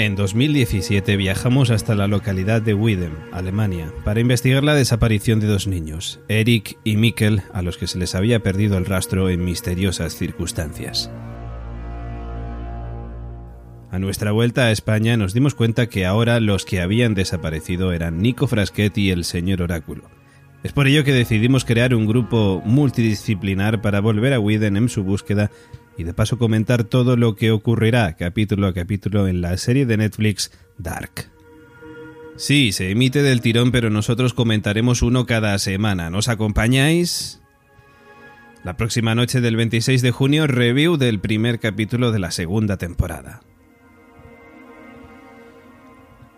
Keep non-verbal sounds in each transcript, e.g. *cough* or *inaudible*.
En 2017 viajamos hasta la localidad de Widem, Alemania, para investigar la desaparición de dos niños, Eric y Mikkel, a los que se les había perdido el rastro en misteriosas circunstancias. A nuestra vuelta a España nos dimos cuenta que ahora los que habían desaparecido eran Nico Frasquet y el señor Oráculo. Es por ello que decidimos crear un grupo multidisciplinar para volver a Widen en su búsqueda y de paso comentar todo lo que ocurrirá capítulo a capítulo en la serie de Netflix Dark. Sí, se emite del tirón, pero nosotros comentaremos uno cada semana. ¿Nos acompañáis? La próxima noche del 26 de junio, review del primer capítulo de la segunda temporada.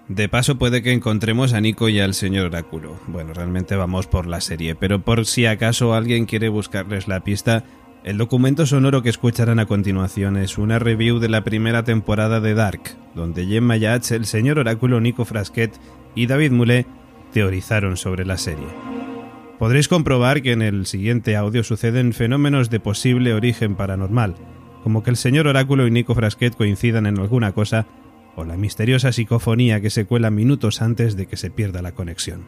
De paso puede que encontremos a Nico y al señor Oráculo. Bueno, realmente vamos por la serie, pero por si acaso alguien quiere buscarles la pista, el documento sonoro que escucharán a continuación es una review de la primera temporada de Dark, donde Gemma Yats, el señor oráculo Nico Frasquet y David Moulet teorizaron sobre la serie. Podréis comprobar que en el siguiente audio suceden fenómenos de posible origen paranormal, como que el señor oráculo y Nico Frasquet coincidan en alguna cosa, o la misteriosa psicofonía que se cuela minutos antes de que se pierda la conexión.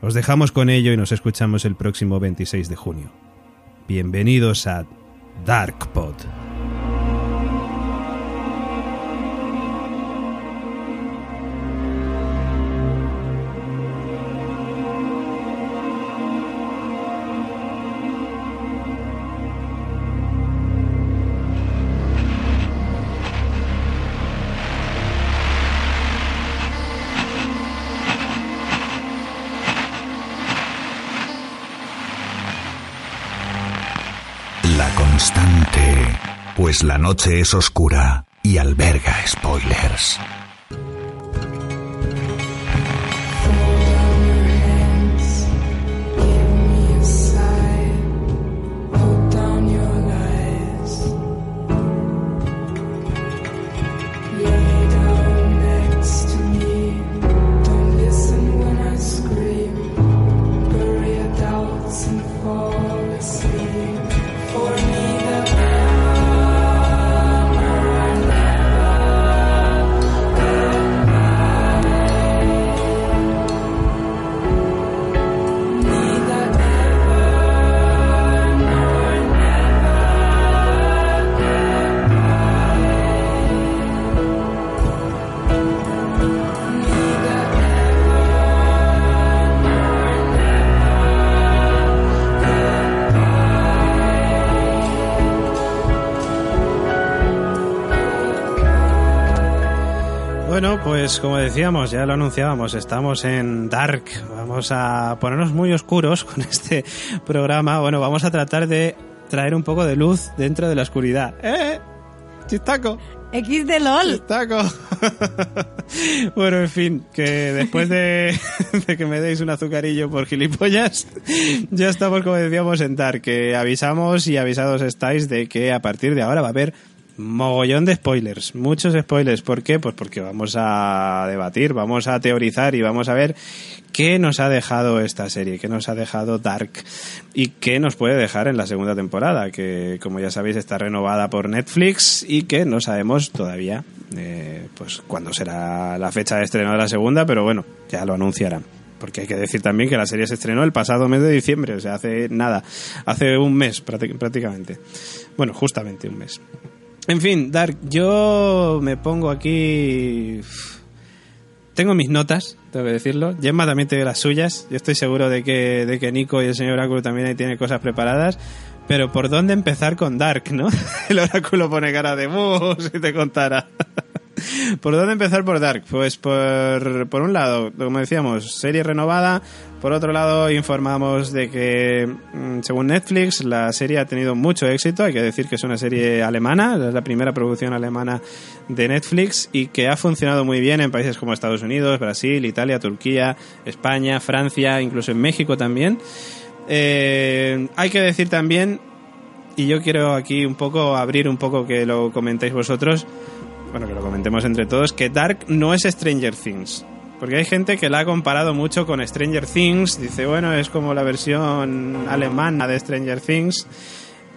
Os dejamos con ello y nos escuchamos el próximo 26 de junio. Bienvenidos a DarkPod. La noche es oscura y alberga spoilers. Pues como decíamos, ya lo anunciábamos, estamos en Dark. Vamos a ponernos muy oscuros con este programa. Bueno, vamos a tratar de traer un poco de luz dentro de la oscuridad. ¡Eh! ¡Chistaco! X de LOL. ¡Chistaco! *laughs* bueno, en fin, que después de, *laughs* de, que me deis un azucarillo por gilipollas, ya estamos, como decíamos, en Dark. Que avisamos y avisados estáis de que a partir de ahora va a haber mogollón de spoilers, muchos spoilers. ¿Por qué? Pues porque vamos a debatir, vamos a teorizar y vamos a ver qué nos ha dejado esta serie, qué nos ha dejado Dark y qué nos puede dejar en la segunda temporada, que como ya sabéis está renovada por Netflix y que no sabemos todavía eh, pues cuándo será la fecha de estreno de la segunda, pero bueno, ya lo anunciarán porque hay que decir también que la serie se estrenó el pasado mes de diciembre, o sea, hace nada, hace un mes prácticamente. Bueno, justamente un mes. En fin, Dark, yo me pongo aquí. Tengo mis notas, tengo que decirlo. Gemma también tiene las suyas. Yo estoy seguro de que, de que Nico y el señor Oráculo también ahí tienen cosas preparadas. Pero ¿por dónde empezar con Dark, no? *laughs* El Oráculo pone cara de si te contara. *laughs* ¿Por dónde empezar por Dark? Pues por, por un lado, como decíamos, serie renovada. Por otro lado, informamos de que, mm, según Netflix, la serie ha tenido mucho éxito. Hay que decir que es una serie alemana, es la primera producción alemana de Netflix y que ha funcionado muy bien en países como Estados Unidos, Brasil, Italia, Turquía, España, Francia, incluso en México también. Eh, hay que decir también, y yo quiero aquí un poco abrir un poco que lo comentéis vosotros, bueno, que lo comentemos entre todos, que Dark no es Stranger Things. Porque hay gente que la ha comparado mucho con Stranger Things. Dice, bueno, es como la versión alemana de Stranger Things.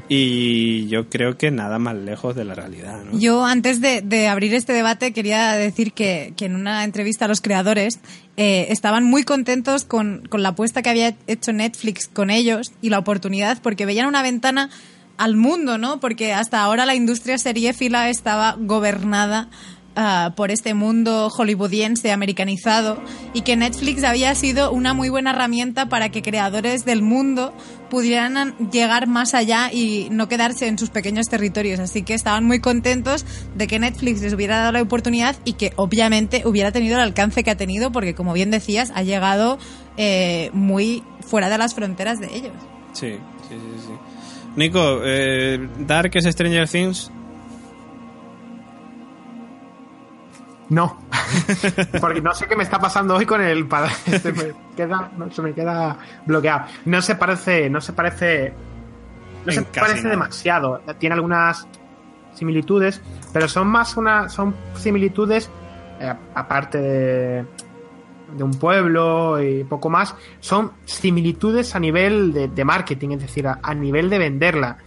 y yo creo que nada más lejos de la realidad. ¿no? Yo, antes de, abrir este debate, quería decir que, en una entrevista a los creadores eh, estaban muy contentos con, con la apuesta que había hecho Netflix con ellos y la oportunidad, porque veían una ventana al mundo, ¿no? Porque hasta ahora la industria seriéfila estaba gobernada Ah, por este mundo hollywoodiense americanizado y que Netflix había sido una muy buena herramienta para que creadores del mundo pudieran llegar más allá y no quedarse en sus pequeños territorios. Así que estaban muy contentos de que Netflix les hubiera dado la oportunidad y que obviamente hubiera tenido el alcance que ha tenido porque, como bien decías, ha llegado eh, muy fuera de las fronteras de ellos. Sí, sí, sí. sí. Nico, eh, Dark es Stranger Things. No, *laughs* porque no sé qué me está pasando hoy con el *laughs* se me queda, se me queda bloqueado. No se parece, no se parece, no se parece demasiado. Tiene algunas similitudes, pero son más una, son similitudes eh, aparte de, de, un pueblo y poco más, son similitudes a nivel de, marketing, es decir, a, nivel de venderla.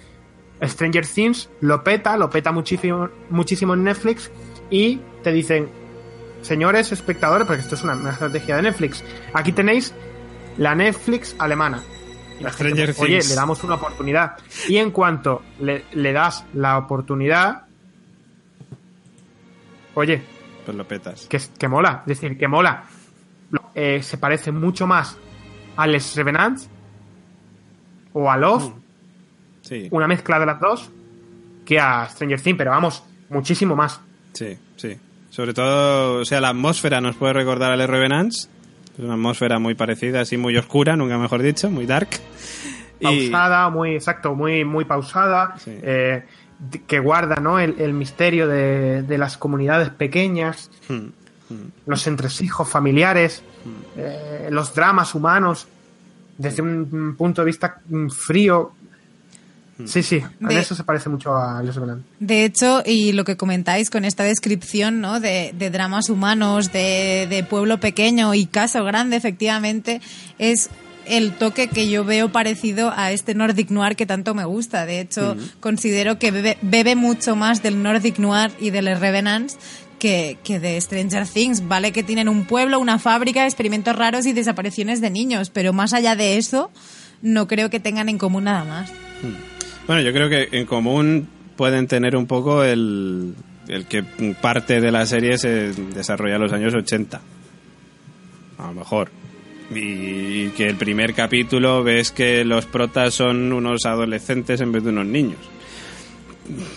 Stranger Things lo peta, lo peta muchísimo, muchísimo en Netflix y te dicen, señores espectadores, porque esto es una, estrategia de Netflix, aquí tenéis la Netflix alemana. La Stranger Things. Oye, le damos una oportunidad. Y en cuanto le, das la oportunidad, oye, pues lo petas. Que, que mola, es decir, que mola. Eh, se parece mucho más a Les Revenants o a Love, mm. sí. una mezcla de las dos, que a Stranger Things, pero vamos, muchísimo más. Sí, sí. Sobre todo, o sea, la atmósfera nos puede recordar al Revenants. Es una atmósfera muy parecida, así muy oscura, nunca mejor dicho, muy dark. Pausada, muy, exacto, muy, muy pausada. Eh, que guarda ¿no? el, misterio de, las comunidades pequeñas, hmm. Los entresijos familiares, eh, los dramas humanos, desde un punto de vista frío, Mm. Sí, sí, en eso se parece mucho a Los De hecho, y lo que comentáis con esta descripción ¿no? de, dramas humanos, de, pueblo pequeño y caso grande, efectivamente, es el toque que yo veo parecido a este Nordic Noir que tanto me gusta. De hecho, mm. considero que bebe, mucho más del Nordic Noir y del Revenants que, de Stranger Things. Vale que tienen un pueblo, una fábrica, experimentos raros y desapariciones de niños, pero más allá de eso, no creo que tengan en común nada más. Mm. Bueno, yo creo que en común pueden tener un poco el, el que parte de la serie se desarrolla en los años 80. A lo mejor. Y que el primer capítulo ves que los protas son unos adolescentes en vez de unos niños.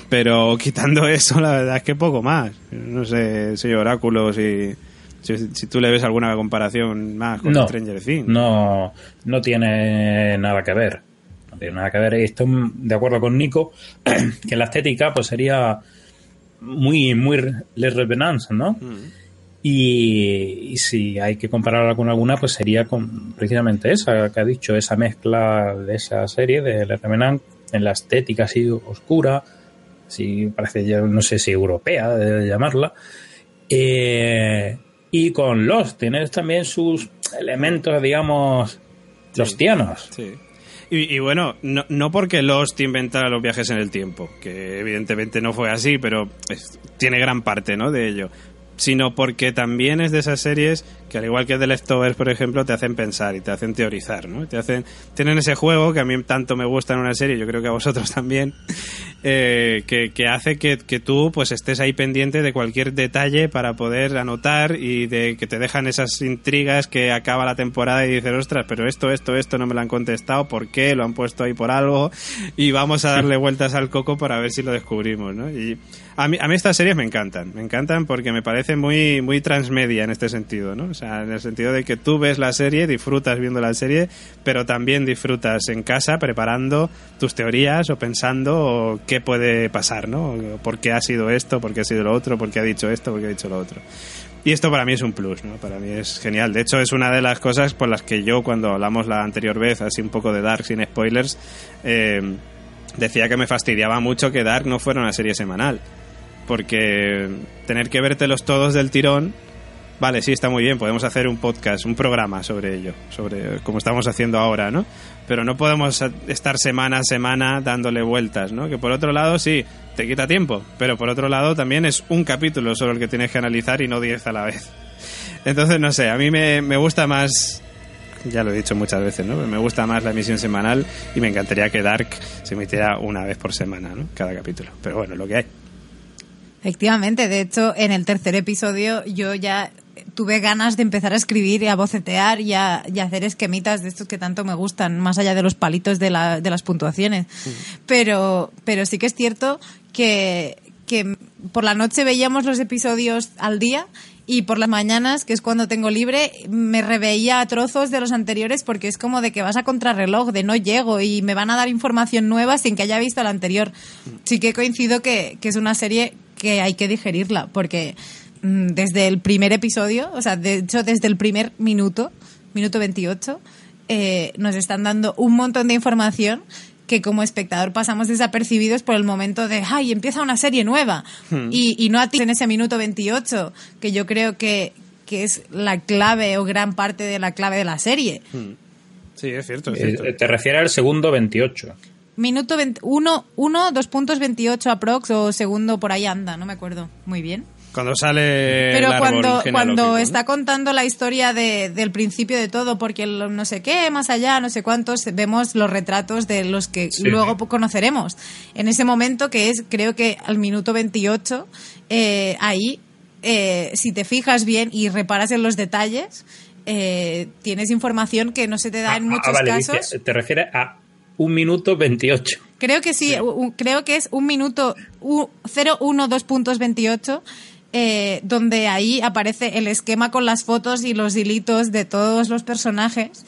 Pero quitando eso, la verdad es que poco más. No sé, soy oráculo, si, si, tú le ves alguna comparación más con Stranger Things. No, no tiene nada que ver tiene nada que ver. Estoy de acuerdo con Nico *clears throat* que la estética pues sería muy, muy Les Revenants, ¿no? Mm. Y, si hay que compararla con alguna, pues sería con precisamente esa que ha dicho, esa mezcla de esa serie de Les Revenants en la estética así oscura, si parece ya, no sé si europea, de llamarla. Eh, y con los tienes también sus elementos, digamos, los tianos. Sí. Y, bueno, no, no, porque Lost inventara los viajes en el tiempo, que evidentemente no fue así, pero tiene gran parte ¿no? de ello sino porque también es de esas series que al igual que The Leftovers, por ejemplo, te hacen pensar y te hacen teorizar, ¿no? Te hacen, tienen ese juego que a mí tanto me gusta en una serie, yo creo que a vosotros *laughs* también, eh, que, que, hace que, que, tú pues estés ahí pendiente de cualquier detalle para poder anotar y de que te dejan esas intrigas que acaba la temporada y dices, ostras, pero esto, esto, esto no me lo han contestado, ¿por qué? Lo han puesto ahí por algo y vamos a darle *laughs* vueltas al coco para ver si lo descubrimos, ¿no? Y a mí, a mí estas series me encantan, me encantan porque me parece muy, muy transmedia en este sentido, ¿no? O sea, en el sentido de que tú ves la serie, disfrutas viendo la serie, pero también disfrutas en casa preparando tus teorías o pensando qué puede pasar, ¿no? ¿Por qué ha sido esto? ¿Por qué ha sido lo otro? ¿Por qué ha dicho esto? ¿Por qué ha dicho lo otro? Y esto para mí es un plus, ¿no? Para mí es genial. De hecho, es una de las cosas por las que yo, cuando hablamos la anterior vez, así un poco de Dark sin spoilers, eh, decía que me fastidiaba mucho que Dark no fuera una serie semanal porque tener que vértelos todos del tirón vale, sí, está muy bien, podemos hacer un podcast, un programa sobre ello, sobre como estamos haciendo ahora, ¿no? Pero no podemos estar semana a semana dándole vueltas, ¿no? Que por otro lado, sí, te quita tiempo, pero por otro lado también es un capítulo solo el que tienes que analizar y no diez a la vez. Entonces, no sé, a mí me, me gusta más ya lo he dicho muchas veces, ¿no? Me gusta más la emisión semanal y me encantaría que Dark se emitiera una vez por semana, ¿no? Cada capítulo. Pero bueno, lo que hay. Efectivamente, de hecho, en el tercer episodio yo ya tuve ganas de empezar a escribir y a bocetear y a, hacer esquemitas de estos que tanto me gustan, más allá de los palitos de, la, de las puntuaciones. Pero, pero sí que es cierto que, que por la noche veíamos los episodios al día y por las mañanas, que es cuando tengo libre, me reveía a trozos de los anteriores porque es como de que vas a contrarreloj, de no llego y me van a dar información nueva sin que haya visto la anterior. Sí que coincido que, que es una serie que hay que digerirla porque mm, desde el primer episodio, o sea, de hecho desde el primer minuto, minuto 28, eh, nos están dando un montón de información que como espectador pasamos desapercibidos por el momento de, ay, empieza una serie nueva. Hmm. Y, y, no a ti en ese minuto 28, que yo creo que, que, es la clave o gran parte de la clave de la serie. Hmm. Sí, es cierto, es eh, cierto. Te refieres al segundo 28. Minuto 1, 1, 2 puntos 28 aprox o segundo por ahí anda, no me acuerdo muy bien. Cuando sale. Pero cuando, cuando está contando la historia de, del principio de todo, porque no sé qué, más allá, no sé cuántos, vemos los retratos de los que luego conoceremos. En ese momento, que es, creo que al minuto 28, eh, ahí, eh, si te fijas bien y reparas en los detalles, eh, tienes información que no se te da en ah, muchos ah, casos. te refieres a un minuto 28. Creo que sí, creo que es un minuto 012 puntos 28 eh, donde ahí aparece el esquema con las fotos y los hilitos de todos los personajes.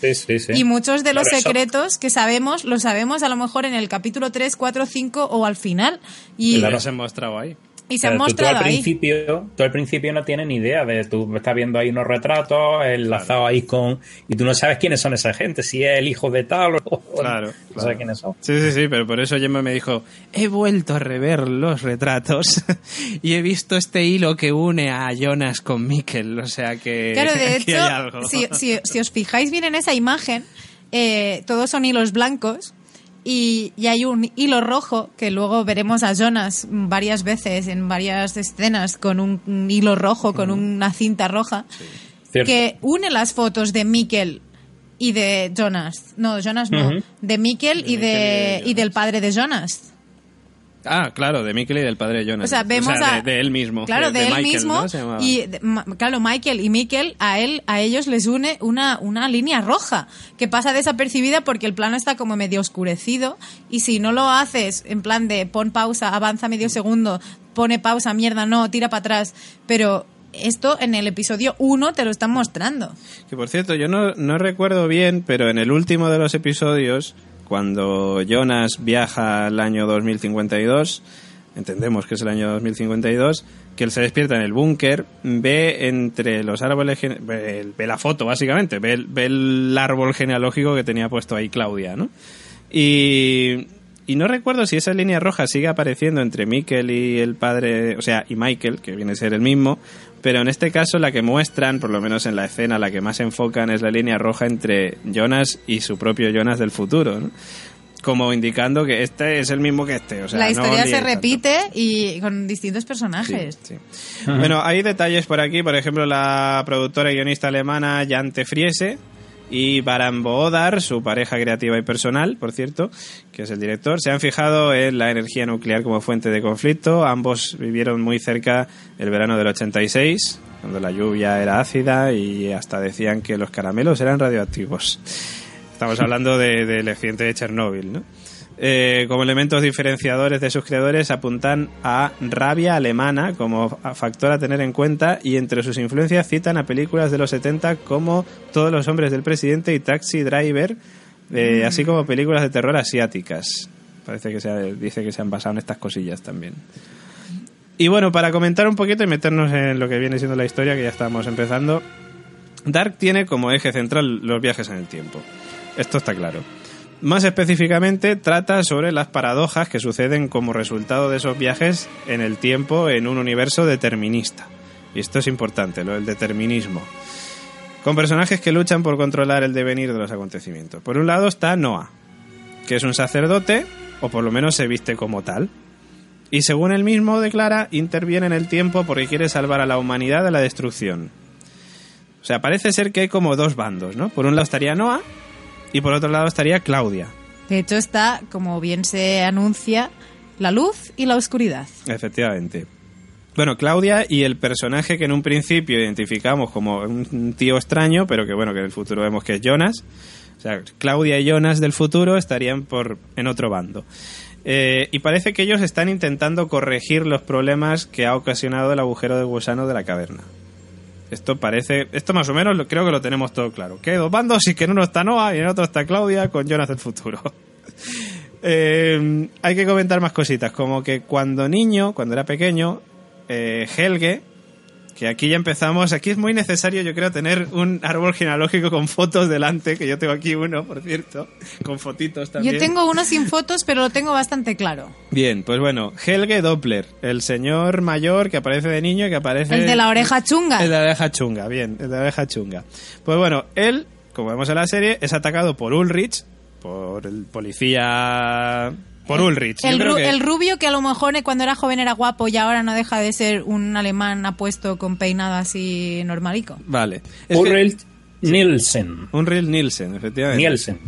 Y muchos de los secretos que sabemos, los sabemos a lo mejor en el capítulo 3, 4, 5 o al final. Y se han mostrado ahí. Y se han mostrado tú al principio, Tú al principio no tienes ni idea de, tú estás viendo ahí unos retratos enlazados ahí con, y tú no sabes quiénes son esa gente, si es el hijo de tal o claro, no sabes quiénes son. Sí, sí, sí, pero por eso Gemma me dijo, he vuelto a rever los retratos *laughs* y he visto este hilo que une a Jonas con Mikkel, o sea que, claro, de *laughs* hecho, Si, si, os fijáis bien en esa imagen, eh, todos son hilos blancos y, hay un hilo rojo que luego veremos a Jonas varias veces en varias escenas con un, hilo rojo, con una cinta roja, que une las fotos de Mikkel y de Jonas. No, Jonas no. De Mikkel y, de, y del padre de Jonas. Ah, claro, de Michael y del padre de Jonas. O sea, vemos de, él mismo. Claro, de, él mismo. Y claro, Michael y Michael, a él, a ellos les une una, una línea roja que pasa desapercibida porque el plano está como medio oscurecido y si no lo haces en plan de pon pausa, avanza medio segundo, pone pausa, mierda, no, tira para atrás, pero esto en el episodio 1 te lo están mostrando. Que por cierto, yo no, no recuerdo bien, pero en el último de los episodios cuando Jonas viaja al año 2052, entendemos que es el año 2052, que él se despierta en el búnker, ve entre los árboles, ve, la foto básicamente, ve, el árbol genealógico que tenía puesto ahí Claudia, ¿no? Y, y no recuerdo si esa línea roja sigue apareciendo entre Michael y el padre, o sea, y Michael, que viene a ser el mismo, pero en este caso la que muestran, por lo menos en la escena, la que más enfocan es la línea roja entre Jonas y su propio Jonas del futuro, ¿no? como indicando que este es el mismo que este. O sea, la historia se repite y con distintos personajes. Bueno, hay detalles por aquí, por ejemplo, la productora y guionista alemana Jante Friese y Baran Boodar, su pareja creativa y personal, por cierto, que es el director, se han fijado en la energía nuclear como fuente de conflicto. Ambos vivieron muy cerca el verano del 86, cuando la lluvia era ácida y hasta decían que los caramelos eran radioactivos. Estamos hablando del accidente de Chernóbil, ¿no? Eh, como elementos diferenciadores de sus creadores apuntan a rabia alemana como factor a tener en cuenta y entre sus influencias citan a películas de los 70 como Todos los hombres del presidente y Taxi Driver, eh, mm. así como películas de terror asiáticas. Parece que se dice que se han basado en estas cosillas también. Y bueno, para comentar un poquito y meternos en lo que viene siendo la historia, que ya estamos empezando, Dark tiene como eje central los viajes en el tiempo. Esto está claro. Más específicamente, trata sobre las paradojas que suceden como resultado de esos viajes en el tiempo en un universo determinista. Y esto es importante, lo del determinismo. Con personajes que luchan por controlar el devenir de los acontecimientos. Por un lado está Noah, que es un sacerdote, o por lo menos se viste como tal. Y según él mismo declara, interviene en el tiempo porque quiere salvar a la humanidad de la destrucción. O sea, parece ser que hay como dos bandos, ¿no? Por un lado estaría Noah y por otro lado estaría Claudia. De hecho está, como bien se anuncia, la luz y la oscuridad. Efectivamente. Bueno, Claudia y el personaje que en un principio identificamos como un tío extraño, pero que bueno, que en el futuro vemos que es Jonas. O sea, Claudia y Jonas del futuro estarían por en otro bando. Eh, y parece que ellos están intentando corregir los problemas que ha ocasionado el agujero de gusano de la caverna. Esto parece, esto más o menos lo, creo que lo tenemos todo claro. Que hay dos bandos y que en uno está Noah y en otro está Claudia con Jonas del futuro. *laughs* Eh, hay que comentar más cositas, como que cuando niño, cuando era pequeño, eh, Helge, que aquí ya empezamos, aquí es muy necesario yo creo tener un árbol genealógico con fotos delante, que yo tengo aquí uno, por cierto, con fotitos también. Yo tengo uno sin fotos, pero lo tengo bastante claro. Bien, pues bueno, Helge Doppler, el señor mayor que aparece de niño y que aparece... El de la oreja chunga. El de la oreja chunga, bien, el de la oreja chunga. Pues bueno, él, como vemos en la serie, es atacado por Ulrich, por el policía por Ulrich. El, Yo creo ru- que- el rubio que a lo mejor eh, cuando era joven era guapo y ahora no deja de ser un alemán apuesto con peinado así normalico. Vale. Es que- Ulrich Nielsen. Ulrich Nielsen, efectivamente. Nielsen.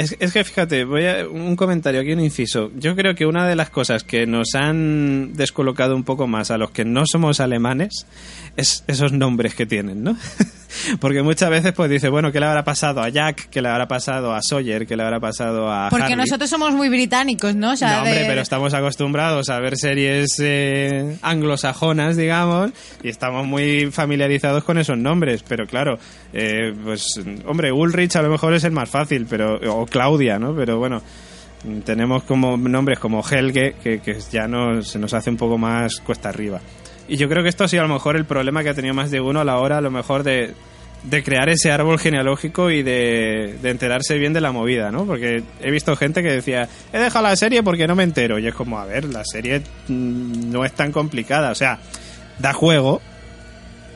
Es, es que fíjate, voy a un comentario aquí, un inciso. Yo creo que una de las cosas que nos han descolocado un poco más a los que no somos alemanes es esos nombres que tienen, ¿no? *laughs* Porque muchas veces pues dice, bueno, ¿qué le habrá pasado a Jack? ¿Qué le habrá pasado a Sawyer? ¿Qué le habrá pasado a Porque nosotros somos muy británicos, ¿no? O sea, no, hombre, de- pero estamos acostumbrados a ver series eh, anglosajonas, digamos, y estamos muy familiarizados con esos nombres. Pero claro, eh, pues, hombre, Ulrich a lo mejor es el más fácil, pero o Claudia, ¿no? Pero bueno, tenemos como nombres como Helge, que, ya no, se nos hace un poco más cuesta arriba. Y yo creo que esto ha sido a lo mejor el problema que ha tenido más de uno a la hora, a lo mejor, de, de crear ese árbol genealógico y de, de enterarse bien de la movida, ¿no? Porque he visto gente que decía, he dejado la serie porque no me entero. Y es como, a ver, la serie mm, no es tan complicada. O sea, da juego,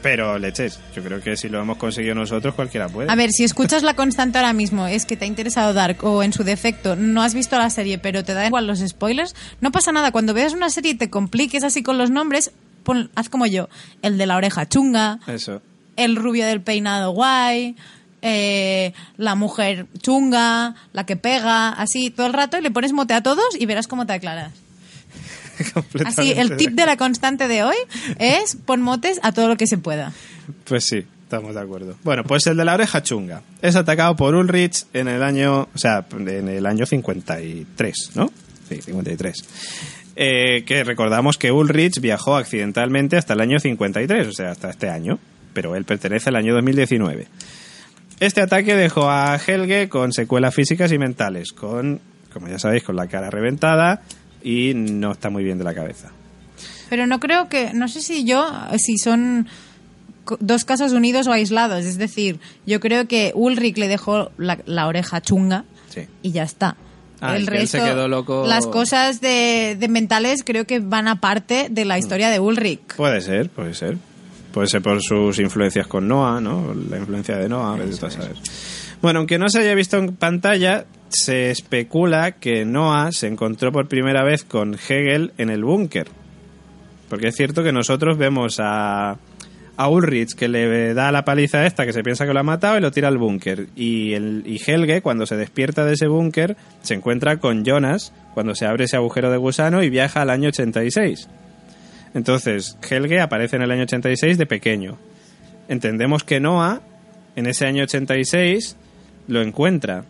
pero leches. Yo creo que si lo hemos conseguido nosotros, cualquiera puede. A ver, si escuchas la constante ahora mismo, es que te ha interesado Dark o en su defecto no has visto la serie, pero te da igual los spoilers, no pasa nada. Cuando veas una serie y te compliques así con los nombres, pon- haz como yo, el de la oreja chunga, Eso. el rubio del peinado guay, eh, la mujer chunga, la que pega, así todo el rato y le pones mote a todos y verás cómo te aclaras. *laughs* Así, el tip de la constante de hoy es pon motes a todo lo que se pueda. Pues sí, estamos de acuerdo. Bueno, pues el de la oreja chunga. Es atacado por Ulrich en el año, o sea, en el año 53, ¿no? Sí, 53. Eh, que recordamos que Ulrich viajó accidentalmente hasta el año 53, o sea, hasta este año, pero él pertenece al año 2019. Este ataque dejó a Helge con secuelas físicas y mentales, con, como ya sabéis, con la cara reventada y no está muy bien de la cabeza. Pero no creo que, no sé si yo, si son dos casos unidos o aislados. Es decir, yo creo que Ulrich le dejó la, la oreja chunga Sí. y ya está. Ah, el resto, se quedó loco. las cosas de, de mentales creo que van aparte de la historia de Ulrich. Puede ser, puede ser. Puede ser por sus influencias con Noah, ¿no? La influencia de Noah, tú a saber. Bueno, aunque no se haya visto en pantalla, se especula que Noah se encontró por primera vez con Hegel en el búnker. Porque es cierto que nosotros vemos a, a Ulrich que le da la paliza esta que se piensa que lo ha matado y lo tira al búnker. Y, y Helge, cuando se despierta de ese búnker, se encuentra con Jonas cuando se abre ese agujero de gusano y viaja al año 86. Entonces, Helge aparece en el año 86 de pequeño. Entendemos que Noah, en ese año 86, lo encuentra.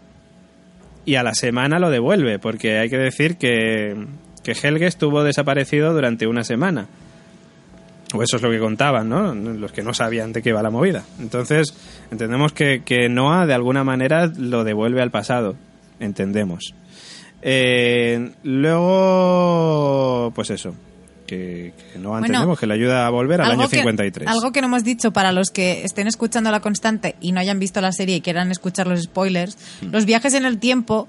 Y a la semana lo devuelve, porque hay que decir que, que Helge estuvo desaparecido durante una semana. O eso es lo que contaban, ¿no? Los que no sabían de qué iba la movida. Entonces, entendemos que, que Noah de alguna manera lo devuelve al pasado. Entendemos. Eh, luego, pues eso. Que, que Noah Bueno, entendemos que le ayuda a volver al año que- 53. algo que no hemos dicho para los que estén escuchando la constante y no hayan visto la serie y quieran escuchar los spoilers, Mm. los viajes en el tiempo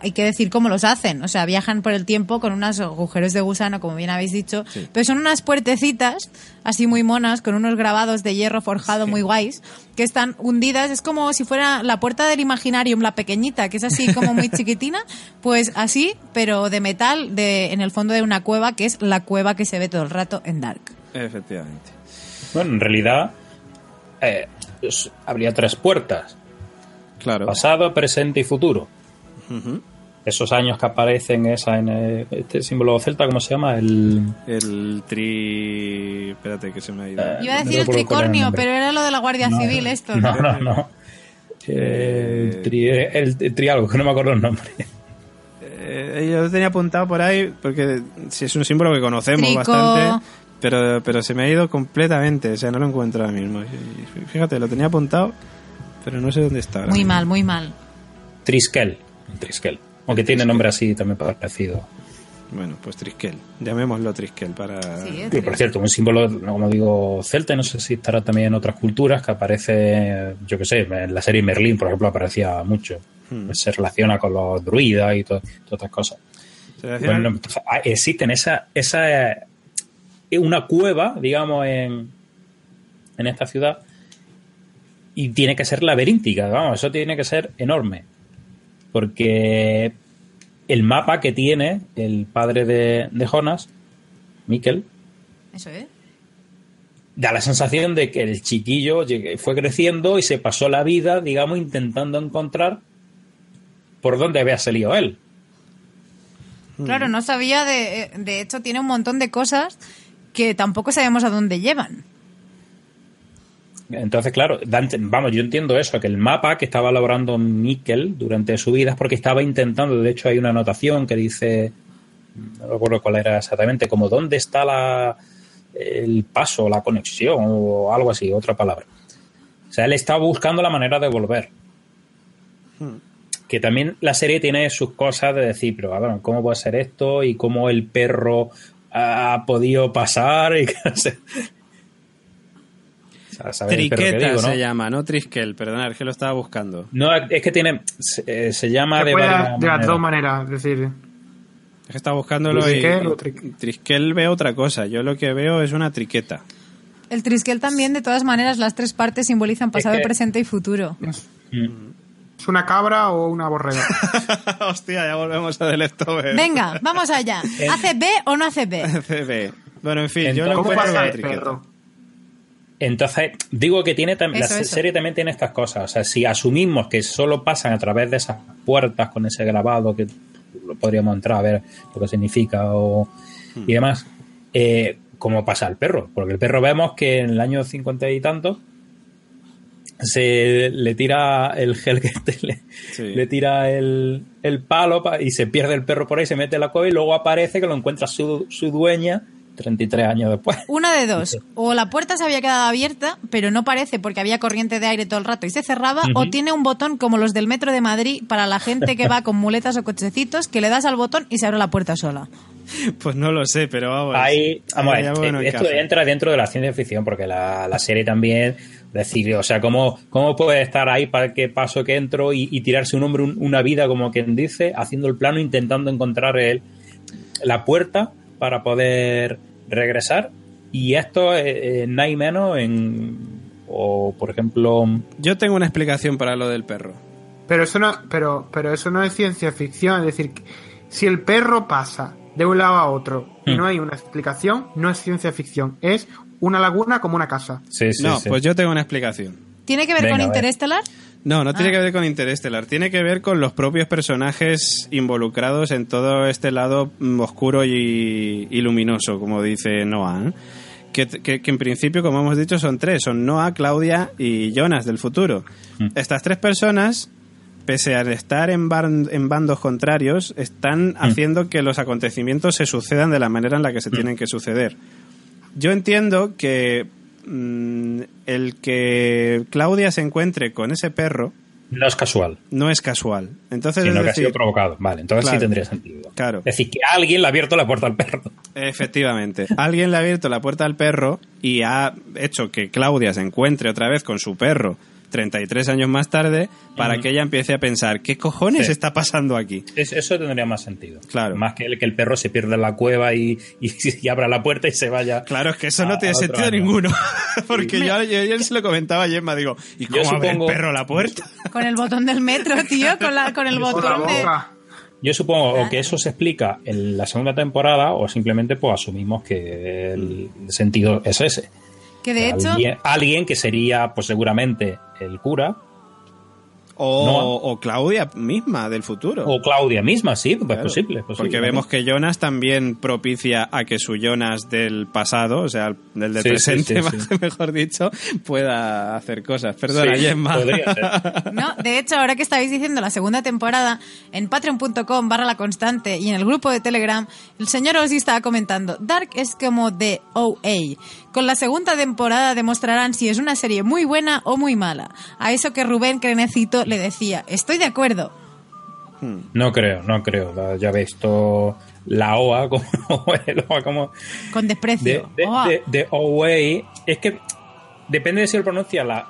hay que decir cómo los hacen. O sea, viajan por el tiempo con unos agujeros de gusano, como bien habéis dicho, pero son unas puertecitas así muy monas, con unos grabados de hierro forjado muy guays, que están hundidas. Es como si fuera la puerta del Imaginarium, la pequeñita, que es así como muy *laughs* chiquitina, pues así, pero de metal, de, en el fondo de una cueva, que es la cueva que se ve todo el rato en Dark. Efectivamente. Bueno, en realidad eh, pues, habría tres puertas. Claro. Pasado, presente y futuro. Ujú. Esos años que aparecen esa en eh, este símbolo celta, ¿cómo se llama? El El tri... Espérate, que se me ha ido. Eh, Iba a no decir el era el tricornio, pero era lo de la Guardia Civil esto, ¿no? No, no, no. Eh, el, tri, el, el triángulo, que no me acuerdo el nombre. Eh, yo lo tenía apuntado por ahí porque si es un símbolo que conocemos Trico. bastante, pero, pero se me ha ido completamente, o sea, no lo encuentro ahora mismo. Fíjate, lo tenía apuntado, pero no sé dónde está. Muy mismo. mal, muy mal. Triskel. Triskel. Aunque tiene nombre así también parecido. Bueno, pues Triskel, llamémoslo Triskel para... Sí, es Sí, por cierto, un símbolo, como digo, celta, no sé si estará también en otras culturas, que aparece, yo qué sé, en la serie Merlín, por ejemplo, aparecía mucho. Se relaciona con los druidas y to- todas estas cosas. Bueno, entonces, ah, existen esa, esa eh, una cueva, digamos, en, en esta ciudad y tiene que ser laberíntica, vamos, eso tiene que ser enorme. Porque el mapa que tiene el padre de, de Jonas, Mikkel, Eso es. da la sensación de que el chiquillo fue creciendo y se pasó la vida, digamos, intentando encontrar por dónde había salido él. Claro, no sabía de... De hecho, tiene un montón de cosas que tampoco sabemos a dónde llevan. Entonces, claro, Dante- vamos, yo entiendo eso, que el mapa que estaba elaborando Mikkel durante su vida es porque estaba intentando, de hecho hay una anotación que dice, no recuerdo cuál era exactamente, como dónde está la, el paso, la conexión o algo así, otra palabra. O sea, él estaba buscando la manera de volver. Que también la serie tiene sus cosas de decir, pero a ver, ¿cómo puede ser esto? Y cómo el perro ha podido pasar *laughs* y que no sé. O sea, ¿sabéis el perro que Triqueta digo, no? se llama, no Triskel, perdonad, es que lo estaba buscando. No, es que tiene. Se, eh, se llama Se de puede varias de las maneras. dos maneras, es decir, Es que estaba buscándolo y, ¿Triskel o y? Triskel ve otra cosa, yo lo que veo es una triqueta. El Triskel también, de todas maneras, las tres partes simbolizan pasado, que- presente y futuro. ¿es una cabra o una borrega? *laughs* Hostia, ya volvemos a del Leftover. Venga, vamos allá. *laughs* ¿Hace B o no hace B? CB. Bueno, en fin, yo lo ¿Cómo encuentro pasa una triqueta. perro? Entonces, digo que tiene también. La Eso, serie también tiene estas cosas. O sea, si asumimos que solo pasan a través de esas puertas con ese grabado que lo podríamos entrar a ver lo que significa o, y demás, eh, ¿cómo pasa el perro? Porque el perro vemos que en el año 50 y tanto se le tira el gel que te- le, Sí. le tira el, el palo pa- y se pierde el perro por ahí, se mete en la cueva y luego aparece que lo encuentra su, su dueña 33 años después. Una de dos. O la puerta se había quedado abierta, pero no parece porque había corriente de aire todo el rato y se cerraba, o tiene un botón como los del metro de Madrid para la gente que va con muletas o cochecitos, que le das al botón y se abre la puerta sola. *laughs* Pues no lo sé, pero vamos. Ahí, vamos a ahí bueno esto encaja. entra dentro de la ciencia ficción porque la, la serie también decide, o sea, ¿cómo, cómo puede estar ahí para qué paso que entro y, y tirarse un hombre un- una vida, como quien dice, haciendo el plano, intentando encontrar el, la puerta para poder regresar? Y esto eh, eh, nada y menos en, o por ejemplo, Yo tengo una explicación para lo del perro. Pero eso no, pero, pero eso no es ciencia ficción, es decir, si el perro pasa de un lado a otro y Hmm. no hay una explicación, no es ciencia ficción, es una laguna como una casa. sí, sí, no, sí. pues yo tengo una explicación. ¿Tiene que ver Venga, con. Interestelar? No, no tiene Ah. que ver con Interestelar, tiene que ver con los propios personajes involucrados en todo este lado mm, oscuro y, y luminoso, como dice Noah. ¿eh? Que, que- que en principio, como hemos dicho, son tres, son Noah, Claudia y Jonas del futuro. Mm. Estas tres personas, pese a estar en, ban- en bandos contrarios, están haciendo que los acontecimientos se sucedan de la manera en la que se tienen que suceder. Yo entiendo que mm, el que Claudia se encuentre con ese perro no es casual, no es casual. Entonces, sino es que ha sido decir, provocado. Vale, entonces Claro. sí tendría sentido. Claro. Es decir, que alguien le ha abierto la puerta al perro. efectivamente, alguien le ha abierto la puerta al perro y ha hecho que Claudia se encuentre otra vez con su perro 33 años más tarde para Ujú. que ella empiece a pensar, ¿qué cojones Sí. está pasando aquí? Es- eso tendría más sentido. Claro. Más que el, que el perro se pierda en la cueva y, y, *laughs* y abra la puerta y se vaya. Claro, es que eso a- no tiene sentido año. ninguno. *laughs* Porque yo, yo ayer se lo comentaba a Gemma, digo, ¿y cómo abre supongo- el perro la puerta? *laughs* Con el botón del metro, tío, con, la, con el botón de... Yo supongo o que eso se explica en la segunda temporada o simplemente pues asumimos que el sentido es ese. Que de hecho, alguien, alguien que sería pues seguramente el cura O, No. o Claudia misma del futuro. o Claudia misma, sí, pues Claro, posible, posible. Porque vemos que Jonas también propicia a que su Jonas del pasado, o sea, del del Sí, presente, sí, más- sí. *laughs* mejor dicho, pueda hacer cosas. Perdona, Sí, Gemma. podría ser. *laughs* No, de hecho, ahora que estáis diciendo la segunda temporada, en patreon.com barra la constante y en el grupo de Telegram, el señor Ossi estaba comentando, Dark es como de OA. Con la segunda temporada demostrarán si es una serie muy buena o muy mala. A eso que Rubén Crenecito le decía, estoy de acuerdo. No creo, no creo. Ya ves, esto, la OA *laughs* como, el OA como Con de, desprecio. de, Oh, de- de OA, es que depende de si él pronuncia la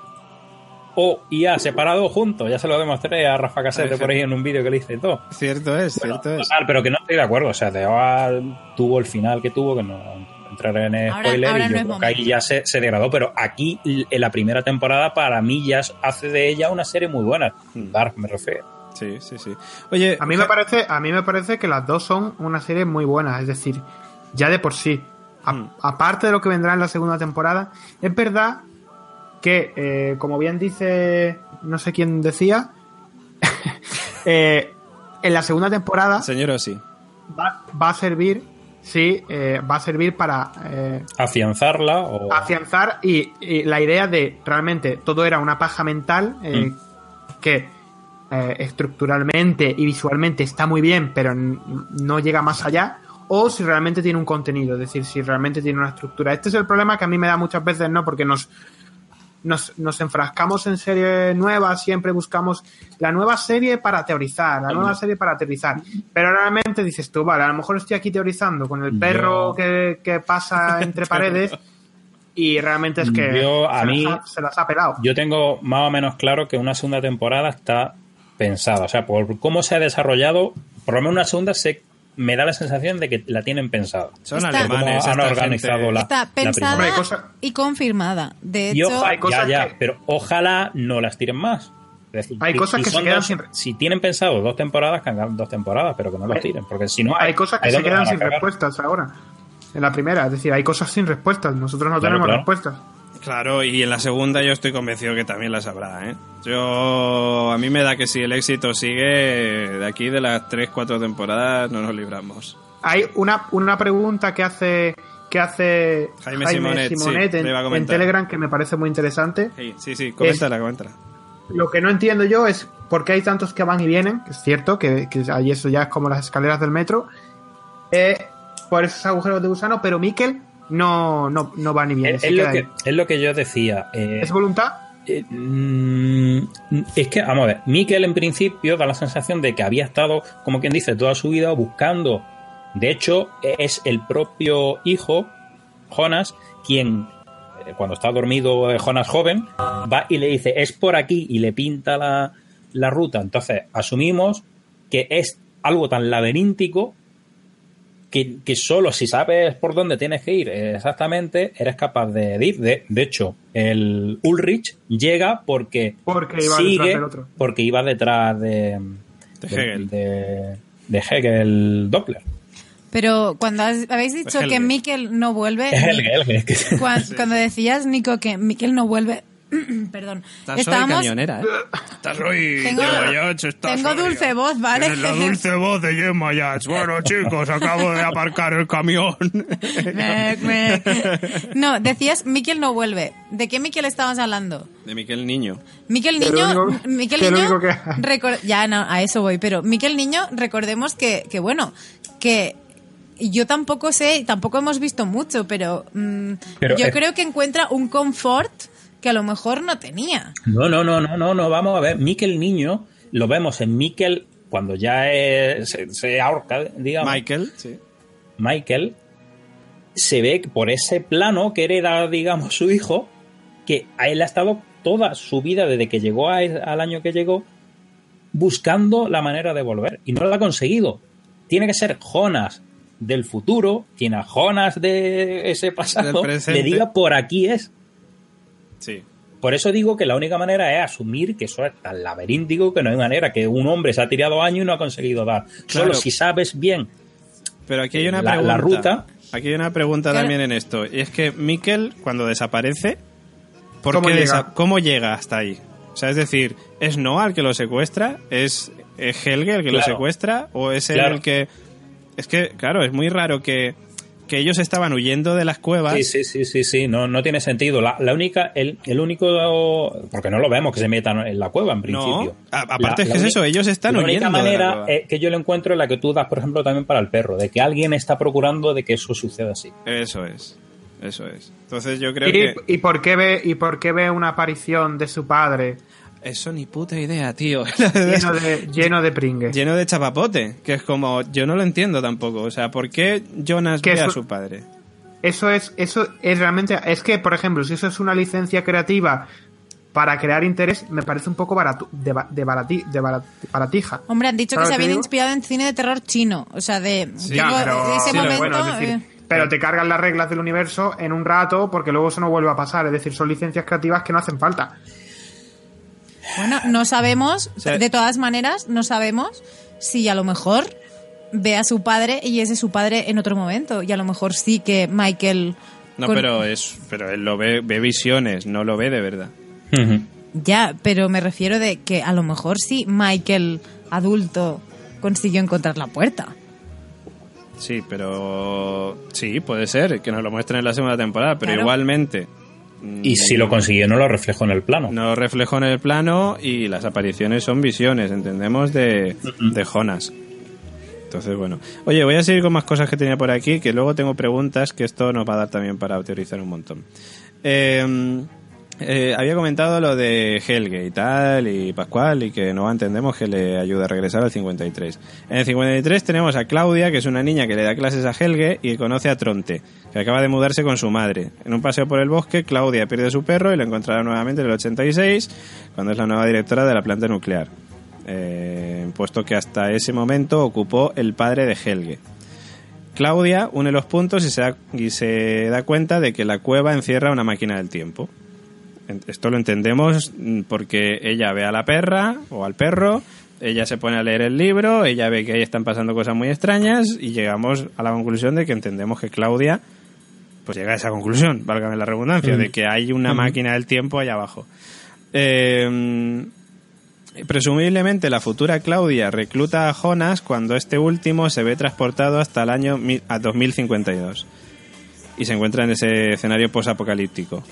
O y A separado o juntos. Ya se lo demostré a Rafa Casete por ahí en un vídeo que le hice y todo. Cierto es, cierto es. Pero que no estoy de acuerdo. O sea, de OA tuvo el final que tuvo, que no entraré en Ahora- spoiler, ahora y no yo es creo que ahí ya se, se degradó. Pero aquí, en la primera temporada, para mí ya hace de ella una serie muy buena. Hmm. Dark, me refiero. Sí, sí, sí. Oye, A mí me parece, a mí me parece que las dos son una serie muy buena, es decir, ya de por sí. A- Mm. aparte de lo que vendrá en la segunda temporada, es verdad que, eh, como bien dice, no sé quién decía, *laughs* eh, en la segunda temporada señor Osi. va, va a servir, sí, eh, va a servir para eh, Afianzarla o. afianzar y, y la idea de realmente todo era una paja mental eh, Mm. que eh, estructuralmente y visualmente está muy bien, pero no llega más allá. O si realmente tiene un contenido, es decir, si realmente tiene una estructura. Este es el problema que a mí me da muchas veces, ¿no? Porque nos, nos, nos enfrascamos en series nuevas, siempre buscamos la nueva serie para teorizar, la nueva serie para teorizar. Pero realmente dices tú, vale, a lo mejor estoy aquí teorizando con el perro Yo- que, que pasa entre *laughs* paredes y realmente es que Yo, a se, mí- las ha, se las ha pelado. Yo tengo más o menos claro que una segunda temporada está pensada. O sea, por cómo se ha desarrollado, por lo menos una segunda se, me da la sensación de que la tienen pensada. Son Está- alemanes. Han organizado gente. la- Está pensada y confirmada. De Y hecho, hay cosas ya, ya, que- pero ojalá no las tiren más. Es decir, Hay si- cosas si que se quedan dos- sin- Si tienen pensado dos temporadas, que hagan dos temporadas, pero que no las tiren. Porque si no, hay cosas que se quedan sin respuestas ahora. En la primera, es decir, hay cosas sin respuestas. Nosotros no Claro, tenemos claro. respuestas. Claro, y en la segunda yo estoy convencido que también las habrá, ¿eh? Yo, a mí me da que si el éxito sigue, de aquí de las 3, 4 temporadas no nos libramos. Hay una, una pregunta que hace que hace Jaime Simonet, sí, en. Telegram que me parece muy interesante. Sí, sí, sí, coméntala, coméntala. Lo que no entiendo yo es por qué hay tantos que van y vienen, que es cierto, que, que ahí eso ya es como las escaleras del metro, eh, por esos agujeros de gusano, pero Mikel no, no, no va ni viene. Es, lo que, es lo que yo decía. eh, ¿Es voluntad? Eh, mm, es que, vamos a ver, Mikel en principio da la sensación de que había estado, como quien dice, toda su vida buscando. De hecho, es el propio hijo, Jonas, quien, eh, cuando está dormido Jonas joven, va y le dice, es por aquí, y le pinta la, la ruta. Entonces, asumimos que es algo tan laberíntico que, que solo si sabes por dónde tienes que ir exactamente, eres capaz de ir. De, de hecho, el Ulrich llega porque, Porque iba detrás del otro. porque iba detrás de, De Hegel. de, de Hegel Doppler. pero cuando has- habéis dicho Helge. que Mikel no vuelve, Helge, Helge, es que- cuan- cuando decías, Nico, que Mikel no vuelve, *clears throat* perdón, Estás hoy estábamos... cañonera, ¿eh? Estás hoy Tengo- Gemma Yates, estás tengo hoy- dulce voz, ¿vale? Tienes la *laughs* dulce voz de Gemma Yates. Bueno, *laughs* chicos, acabo de aparcar el camión. *laughs* Mec, mec. No, decías Mikel no vuelve. ¿De qué Mikel estabas hablando? De Miquel Niño. Miquel Niño, único- Miquel Niño, que- ya no, a eso voy, pero Miquel Niño, recordemos que, que bueno, que yo tampoco sé, tampoco hemos visto mucho, pero, mm, Pero, yo eh, creo que encuentra un confort que a lo mejor no tenía. No, no, no, no, no, no, vamos a ver. Mikel Niño, lo vemos en Mikel cuando ya es- se, se ahorca, digamos. Michael, sí. Michael se ve que por ese plano que hereda, digamos, su hijo, que a él ha estado toda su vida desde que llegó a- al año que llegó buscando la manera de volver y no la ha conseguido. Tiene que ser Jonas del futuro quien a Jonas de ese pasado le diga por aquí es. Sí. Por eso digo que la única manera es asumir que eso es tan laberíntico que no hay manera, que un hombre se ha tirado años y no ha conseguido dar. Claro. Solo si sabes bien Pero aquí hay una La- pregunta. la ruta. Aquí hay una pregunta Claro. también en esto. Y es que Mikkel, cuando desaparece, ¿por ¿Cómo qué llega? desa- ¿cómo llega hasta ahí? O sea, es decir, ¿es Noah el que lo secuestra? ¿Es, Helge el que lo secuestra? ¿O es él Claro. el que.? Es que, claro, es muy raro que, que ellos estaban huyendo de las cuevas. Sí, sí, sí, sí, sí, no, no tiene sentido. La, la única, el, el único, porque no lo vemos que se metan en la cueva en principio. a- aparte es que es eso, ellos están La única huyendo de la manera cueva. eh, que yo lo encuentro es la que tú das, por ejemplo, también para el perro, de que alguien está procurando de que eso suceda así. Eso es. Eso es. Entonces yo creo ¿Y, que. y por qué ve, ¿Y por qué ve una aparición de su padre Eso ni puta idea, tío. *laughs* lleno de, lleno de pringue? lleno de chapapote, que es como, yo no lo entiendo tampoco, o sea, ¿por qué Jonas ve a eso- su padre? Eso es, eso es realmente, es que, por ejemplo, si eso es una licencia creativa para crear interés, me parece un poco barato, de, de, barati- de barat- baratija. Hombre, han dicho que ¿Sabes se habían digo? inspirado en cine de terror chino. O sea, de, Sí, pero, de ese sí, momento. bueno, es decir, eh, pero te cargan las reglas del universo en un rato porque luego eso no vuelve a pasar. Es decir, son licencias creativas que no hacen falta. Bueno, no sabemos, sea- de todas maneras, no sabemos si a lo mejor ve a su padre y ese es su padre en otro momento. Y a lo mejor sí que Michael. No, con- pero es, pero él lo ve, ve visiones, no lo ve de verdad. Ya, pero me refiero de que a lo mejor sí Michael, adulto, consiguió encontrar la puerta. Sí, pero sí, puede ser que nos lo muestren en la segunda temporada, pero Claro. igualmente Y si lo consiguió, no lo reflejo en el plano. no reflejo en el plano y las apariciones son visiones, entendemos, de, de Jonas. Entonces, bueno. Oye, voy a seguir con más cosas que tenía por aquí, que luego tengo preguntas, que esto nos va a dar también para teorizar un montón. Eh, eh, había comentado lo de Helge y tal, y Pascual, y que no entendemos que le ayuda a regresar al 53. En el 53 tenemos a Claudia, que es una niña que le da clases a Helge y conoce a Tronte, que acaba de mudarse con su madre. En un paseo por el bosque, Claudia pierde su perro y lo encontrará nuevamente en el 86, cuando es la nueva directora de la planta nuclear. Eh, puesto que hasta ese momento ocupó el padre de Helge. Claudia une los puntos y se, da, y se da cuenta de que la cueva encierra una máquina del tiempo. Esto lo entendemos mm, porque ella ve a la perra o al perro, ella se pone a leer el libro, ella ve que ahí están pasando cosas muy extrañas y llegamos a la conclusión de que entendemos que Claudia pues llega a esa conclusión, válgame la redundancia, Mm. de que hay una Mm. máquina del tiempo allá abajo. Eh, Presumiblemente la futura Claudia recluta a Jonas cuando este último se ve transportado hasta el año a 2052 y se encuentra en ese escenario posapocalíptico.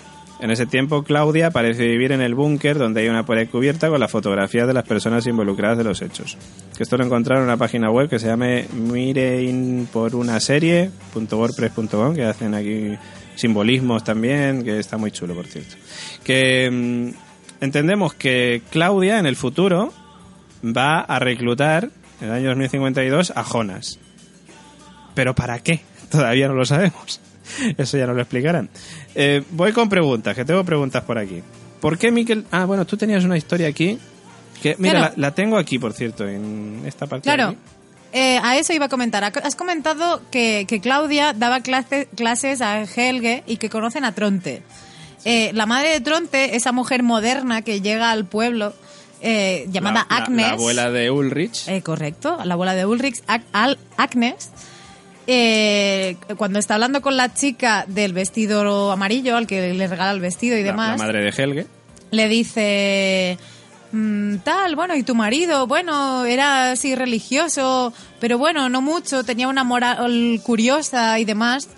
En ese tiempo Claudia parece vivir en el búnker donde hay una pared cubierta con las fotografías de las personas involucradas de los hechos. Que esto lo encontraron en una página web que se llama mirein.por-una-serie.wordpress.com que hacen aquí simbolismos también, que está muy chulo por cierto. Que mm, entendemos que Claudia en el futuro va a reclutar en el año 2052 a Jonas. ¿Pero para qué? *laughs* Todavía no lo sabemos. *laughs* Eso ya nos lo explicarán. Eh, voy con preguntas, que tengo preguntas por aquí. ¿Por qué Miquel? Ah, bueno, tú tenías una historia aquí. Que, mira, Claro. la, la tengo aquí, por cierto, en esta parte. de Claro. aquí. Eh, a eso iba a comentar. Has comentado que, que Claudia daba clase- clases a Helge y que conocen a Tronte. Eh, la madre de Tronte, esa mujer moderna que llega al pueblo, eh, llamada La- la- Agnes. La, abuela de Ulrich. Eh, correcto, la abuela de Ulrich, Ag- Al- Agnes. Eh, cuando está hablando con la chica del vestido amarillo, al que le regala el vestido y la- demás, la madre de Helge. le dice mm, tal, bueno, y tu marido, bueno, era así religioso, pero bueno, no mucho, tenía una moral curiosa y demás.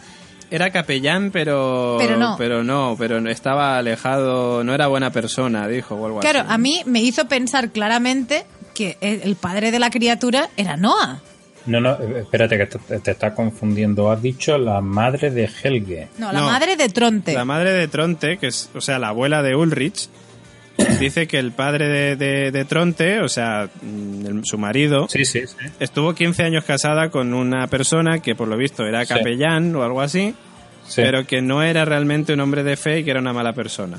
Era capellán, pero. Pero no. Pero no, pero estaba alejado. No era buena persona, dijo, o algo Claro, así. a mí me hizo pensar claramente que el padre de la criatura era Noah. No, no, eh, espérate que te, te está confundiendo. Has dicho la madre de Helge. No, la No. madre de Tronte. La madre de Tronte, que es, o sea, la abuela de Ulrich, *coughs* dice que el padre de, de- de Tronte, o sea, mm, el- su marido, Sí, sí, sí. estuvo 15 años casada con una persona que por lo visto era Sí. capellán o algo así, Sí. pero que no era realmente un hombre de fe y que era una mala persona.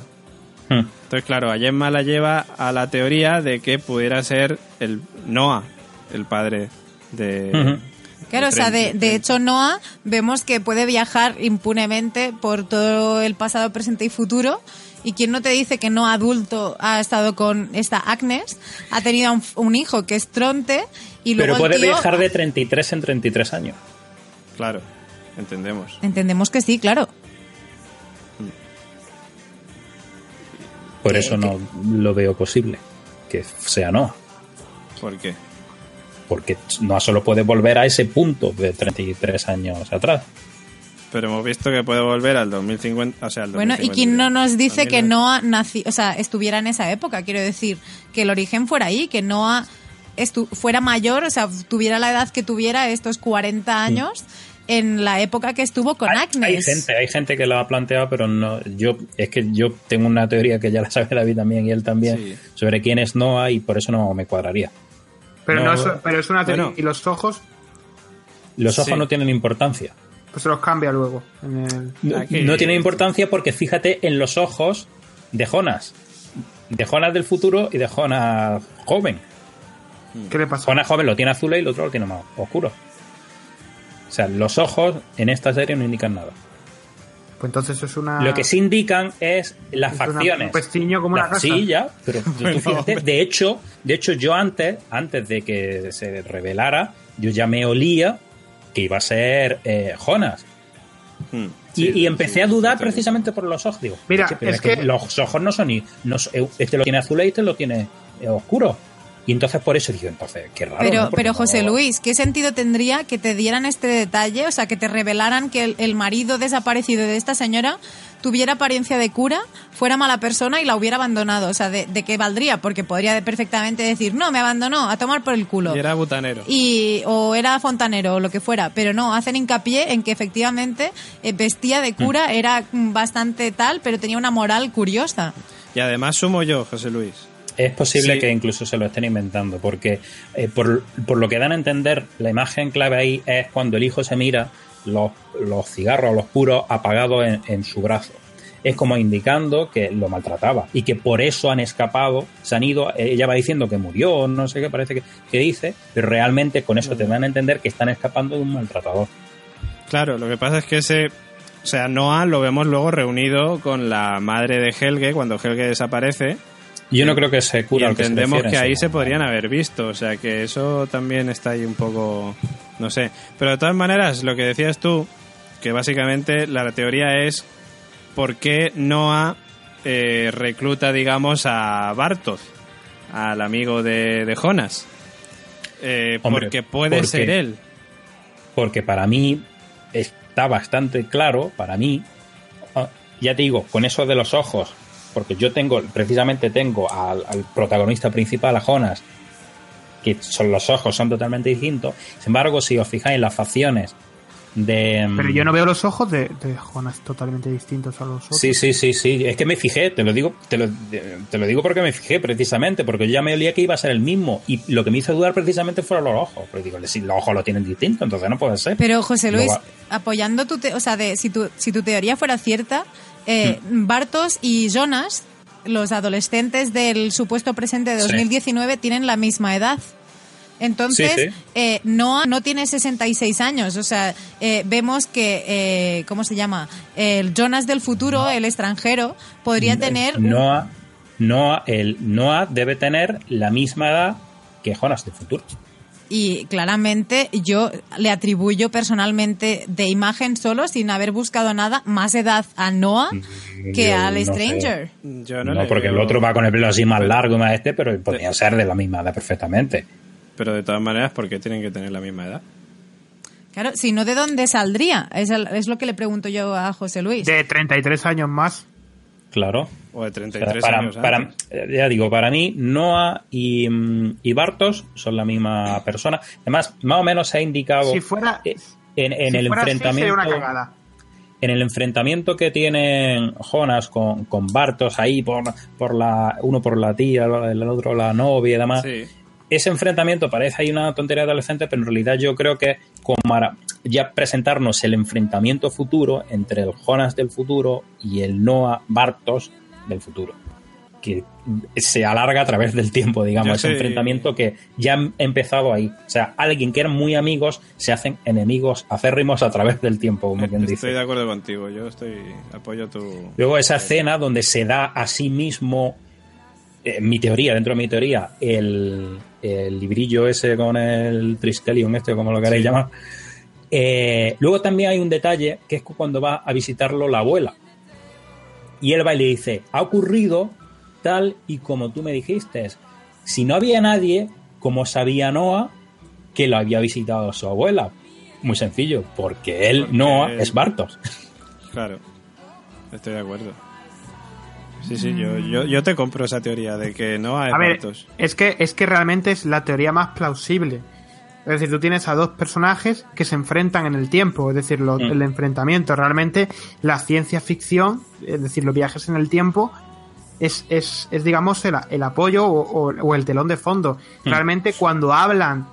Hmm. Entonces Entonces, claro, a Gemma la lleva a la teoría de que pudiera ser el Noah, el padre de... Ujú. Claro, o sea, de, de hecho Noah vemos que puede viajar impunemente por todo el pasado, presente y futuro. Y quien no te dice que no adulto ha estado con esta Agnes, ha tenido un, un hijo que es Tronte y luego Pero puede el tío- viajar de 33 en 33 años. Claro, entendemos. Entendemos que sí, claro. Por eso no lo veo posible que sea no. ¿Por qué? Porque no solo puede volver a ese punto de 33 años atrás. Pero hemos visto que puede volver al 2050, o sea, al Bueno, y 2050, quien no nos dice que 2000, Noah nací, o sea, estuviera en esa época, quiero decir, que el origen fuera ahí, que Noah estu- fuera mayor, o sea, tuviera la edad que tuviera estos 40 años en la época que estuvo con hay, Agnes. hay gente, hay gente que lo ha planteado, pero no, yo es que yo tengo una teoría que ya la sabe David también y él también Sí. sobre quién es Noah y por eso no me cuadraría. Pero, No, no, es, pero es una teoría. bueno. Y los ojos, Los ojos Sí. no tienen importancia. pues se los cambia luego. en el- No, no tiene importancia porque fíjate en los ojos de Jonas. De Jonas del futuro y de Jonas joven. ¿Qué le pasa? Jonas joven lo tiene azul y el otro lo tiene más oscuro. O sea, los ojos en esta serie no indican nada. Pues entonces eso es una. Lo que sí indican es las Es una- facciones. un pestiño como una La- casa. Sí, ya, pero *laughs* tú Bueno, fíjate, hombre. de hecho, de hecho yo antes, antes de que se revelara, yo ya me olía que iba a ser eh, Jonas. Hmm. Y, Sí, y empecé sí, a dudar sí, precisamente por los ojos. Digo, Mira, "Che, pero es que- los ojos no son ni. no son- este lo tiene azul y este lo tiene eh, oscuro. Y entonces por eso digo, entonces, qué raro. Pero, José Luis, ¿qué sentido tendría que te dieran este detalle? O sea, que te revelaran que el, el marido desaparecido de esta señora tuviera apariencia de cura, fuera mala persona y la hubiera abandonado. O sea, ¿de, de qué valdría? Porque podría perfectamente decir, no, me abandonó, a tomar por el culo. Y era butanero. Y, o era fontanero o lo que fuera, pero no, hacen hincapié en que efectivamente eh, vestía de cura, era mm, bastante tal, pero tenía una moral curiosa. Y además sumo yo, José Luis. Es posible Sí. que incluso se lo estén inventando, porque eh, por, por lo que dan a entender, la imagen clave ahí es cuando el hijo se mira los, los cigarros, los puros, apagados en, en su brazo. Es como indicando que lo maltrataba y que por eso han escapado, se han ido. eh, Ella va diciendo que murió, no sé qué parece que, que dice, pero realmente con eso te dan a entender que están escapando de un maltratador. Claro, lo que pasa es que ese... O sea, Noah lo vemos luego reunido con la madre de Helge cuando Helge desaparece. Yo no creo que se Y cura se entendemos que ahí se podrían haber visto. O sea, que eso también está ahí un poco... No sé. Pero de todas maneras, lo que decías tú, que básicamente la teoría es por qué Noah eh, recluta, digamos, a Bartos, al amigo de, de Jonas. Eh, Hombre, porque puede porque- ser él. porque para mí está bastante claro, para mí, ah, ya te digo, con eso de los ojos, porque yo tengo, precisamente tengo al, al protagonista principal, a Jonas, que son los ojos, son totalmente distintos. Sin embargo, si os fijáis en las facciones de... Pero yo no veo los ojos de, de Jonas totalmente distintos a los otros. Sí, sí, sí, sí. Es que me fijé, te lo digo, te lo, te lo digo porque me fijé precisamente, porque yo ya me olía que iba a ser el mismo. Y lo que me hizo dudar precisamente fueron los ojos. Pero digo, si los ojos lo tienen distintos, entonces no puede ser. Pero José Luis, apoyando tu, te- o sea, de, si tu, si tu teoría fuera cierta, eh. Bartos y Jonas, los adolescentes del supuesto presente de Sí. 2019, tienen la misma edad. Entonces, Sí, sí. eh, Noah no tiene 66 años. O sea, eh, vemos que, eh, ¿cómo se llama? El Jonas del futuro, el extranjero, podría tener... un- Noah, Noah, el Noah debe tener la misma edad que Jonas del futuro. Y claramente yo le atribuyo personalmente de imagen solo, sin haber buscado nada, más edad a Noah que Yo al no. Stranger. Yo no, porque el otro va con el pelo así más largo, más este, pero podría ser de la misma edad perfectamente. Pero de todas maneras, ¿por qué tienen que tener la misma edad? Claro, si no, ¿de dónde saldría? Es, el- es lo que le pregunto yo a José Luis. De 33 años más. Claro. O de O sea, 33 para, años para- antes. ya digo, para mí, Noah y, mm, y Bartos son la misma persona. Además, más o menos se ha indicado Si fuera- eh, en, en si el fuera así, enfrentamiento. sería una cagada. en el enfrentamiento que tienen Jonas con, con Bartos ahí por, por la uno por la tía, el otro la novia y demás. Sí. Ese enfrentamiento parece ahí una tontería adolescente, pero en realidad yo creo que como para ya presentarnos el enfrentamiento futuro entre el Jonas del futuro y el Noah Bartos del futuro. que se alarga a través del tiempo, digamos, ese enfrentamiento que ya ha empezado ahí. O sea, alguien que eran muy amigos se hacen enemigos acérrimos a través del tiempo, como quien dice. Estoy de acuerdo contigo, yo estoy apoyo tu... Luego esa escena donde se da a sí mismo, eh, mi teoría, dentro de mi teoría, el, el librillo ese con el Triskelion, este como lo queréis llamar. Eh, luego también hay un detalle que es cuando va a visitarlo la abuela. Y él va y le dice, ha ocurrido tal y como tú me dijiste. Si no había nadie, ¿cómo sabía Noah que lo había visitado su abuela? Muy sencillo, porque él, Noah, es Bartos. Claro, estoy de acuerdo. Sí, sí, yo, yo, te compro esa teoría de que Noah es a ver, Bartos. Es que, es que realmente es la teoría más plausible. Es decir, tú tienes a dos personajes que se enfrentan en el tiempo, es decir, lo, el enfrentamiento. Realmente la ciencia ficción, es decir, los viajes en el tiempo, es, es, es digamos, el, el apoyo o, o, el telón de fondo. Realmente cuando hablan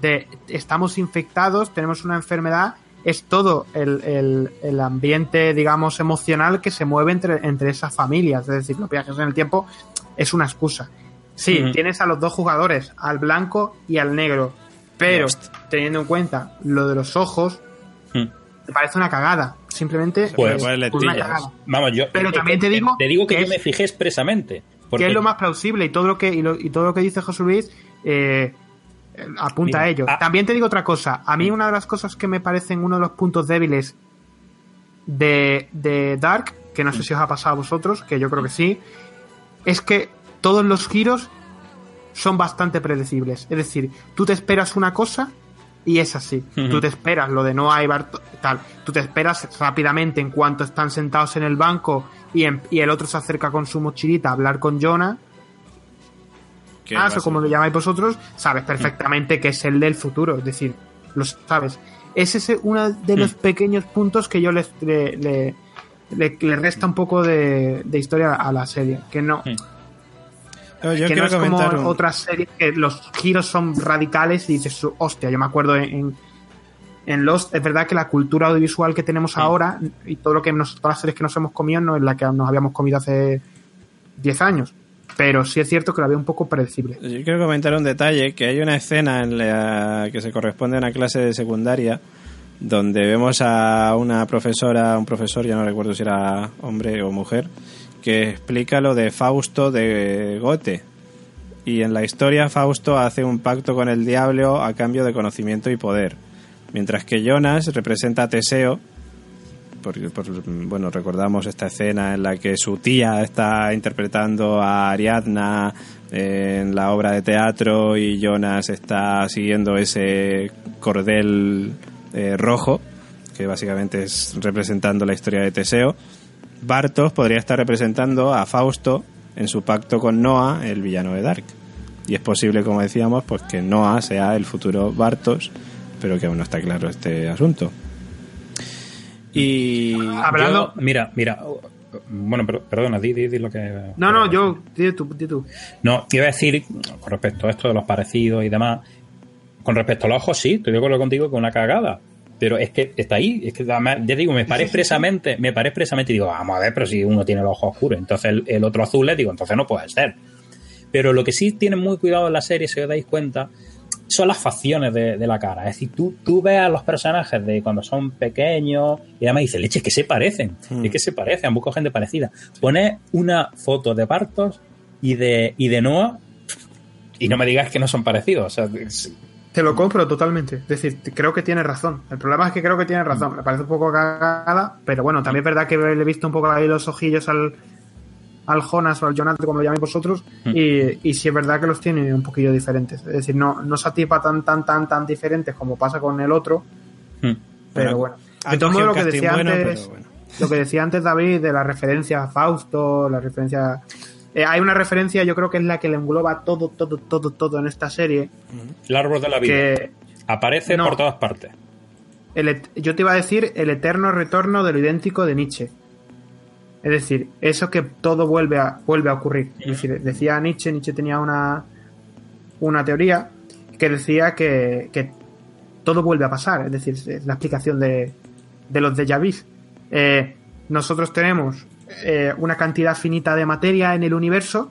de estamos infectados, tenemos una enfermedad, es todo el, el, el, ambiente, digamos, emocional que se mueve entre, entre esas familias. Es decir, los viajes en el tiempo es una excusa. Sí, tienes a los dos jugadores, al blanco y al negro pero, teniendo en cuenta lo de los ojos, me parece una cagada. Simplemente pues, una cagada. Vamos, yo, pero también te digo, te digo que, yo me fijé expresamente. Que es lo más plausible y todo lo que, y, todo lo que dice José Luis eh, apunta a ello. Ah. También te digo otra cosa. A mí una de las cosas que me parecen uno de los puntos débiles de, de Dark, que no sé si os ha pasado a vosotros, que yo creo que sí, es que todos los giros son bastante predecibles. Es decir, tú te esperas una cosa y es así. Tú te esperas lo de no hay tal. Tú te esperas rápidamente en cuanto están sentados en el banco y, y el otro se acerca con su mochilita a hablar con Jonah. Ah, eso como lo llamáis vosotros, sabes perfectamente que es el del futuro. Es decir, lo sabes. Ese es uno de los pequeños puntos que yo les, le, le, le, resta un poco de, de, historia a la serie. Que no yo que no es como un... otras series que los giros son radicales y dices, hostia, yo me acuerdo en, en Lost, es verdad que la cultura audiovisual que tenemos ahora y todo lo que nos, todas las series que nos hemos comido no es la que nos habíamos comido hace 10 años. Pero sí es cierto que la veo un poco predecible. Yo quiero comentar un detalle, que hay una escena en la que se corresponde a una clase de secundaria donde vemos a una profesora, un profesor, ya no recuerdo si era hombre o mujer, que explica lo de Fausto de Goethe. Y en la historia Fausto hace un pacto con el diablo a cambio de conocimiento y poder. Mientras que Jonas representa a Teseo, porque bueno, recordamos esta escena en la que su tía está interpretando a Ariadna en la obra de teatro y Jonas está siguiendo ese cordel eh, rojo, que básicamente es representando la historia de Teseo. Bartos podría estar representando a Fausto en su pacto con Noah, el villano de Dark. Y es posible, como decíamos, pues que Noah sea el futuro Bartos, pero que aún no está claro este asunto. Y hablando, mira, mira, bueno, pero, perdona, di, di, lo que. No, no, yo, di tú, di tú. No, iba a decir, con respecto a esto de los parecidos y demás, con respecto a los ojos, sí, estoy de acuerdo contigo con una cagada. Pero es que está ahí, es que ya digo, me parece expresamente, me parece expresamente y digo, vamos a ver, pero si uno tiene el ojo oscuro, entonces el, otro azul, le digo, entonces no puede ser. Pero lo que sí tiene muy cuidado en la serie, si os dais cuenta, son las facciones de, la cara. Es decir, tú, tú ves a los personajes de cuando son pequeños y además dices, leche, es que se parecen, hmm. es que se parecen, busco gente parecida. Pones una foto de Bartos y de, y de Noah y no me digas que no son parecidos. O sea, te lo compro totalmente. Es decir, creo que tiene razón. El problema es que creo que tiene razón. Me parece un poco cagada, pero bueno, también es verdad que le he visto un poco ahí los ojillos al, al Jonas o al Jonathan, como lo llaméis vosotros, mm. y, y sí es verdad que los tiene un poquillo diferentes. Es decir, no, no se atipa tan, tan, tan, tan diferentes como pasa con el otro, mm. pero bueno. De todo modo, lo que decía antes, lo que decía antes David de la referencia a Fausto, la referencia eh, hay una referencia, yo creo que es la que le engloba todo, todo, todo, todo en esta serie. El árbol de la vida. Aparece por todas partes. yo te iba a decir el eterno retorno de lo idéntico de Nietzsche. Es decir, eso que todo vuelve a, vuelve a ocurrir. decía Nietzsche, Nietzsche tenía una, una teoría que decía que, que todo vuelve a pasar. Es decir, es la explicación de, de los de Javis. Eh, nosotros tenemos eh, una cantidad finita de materia en el universo.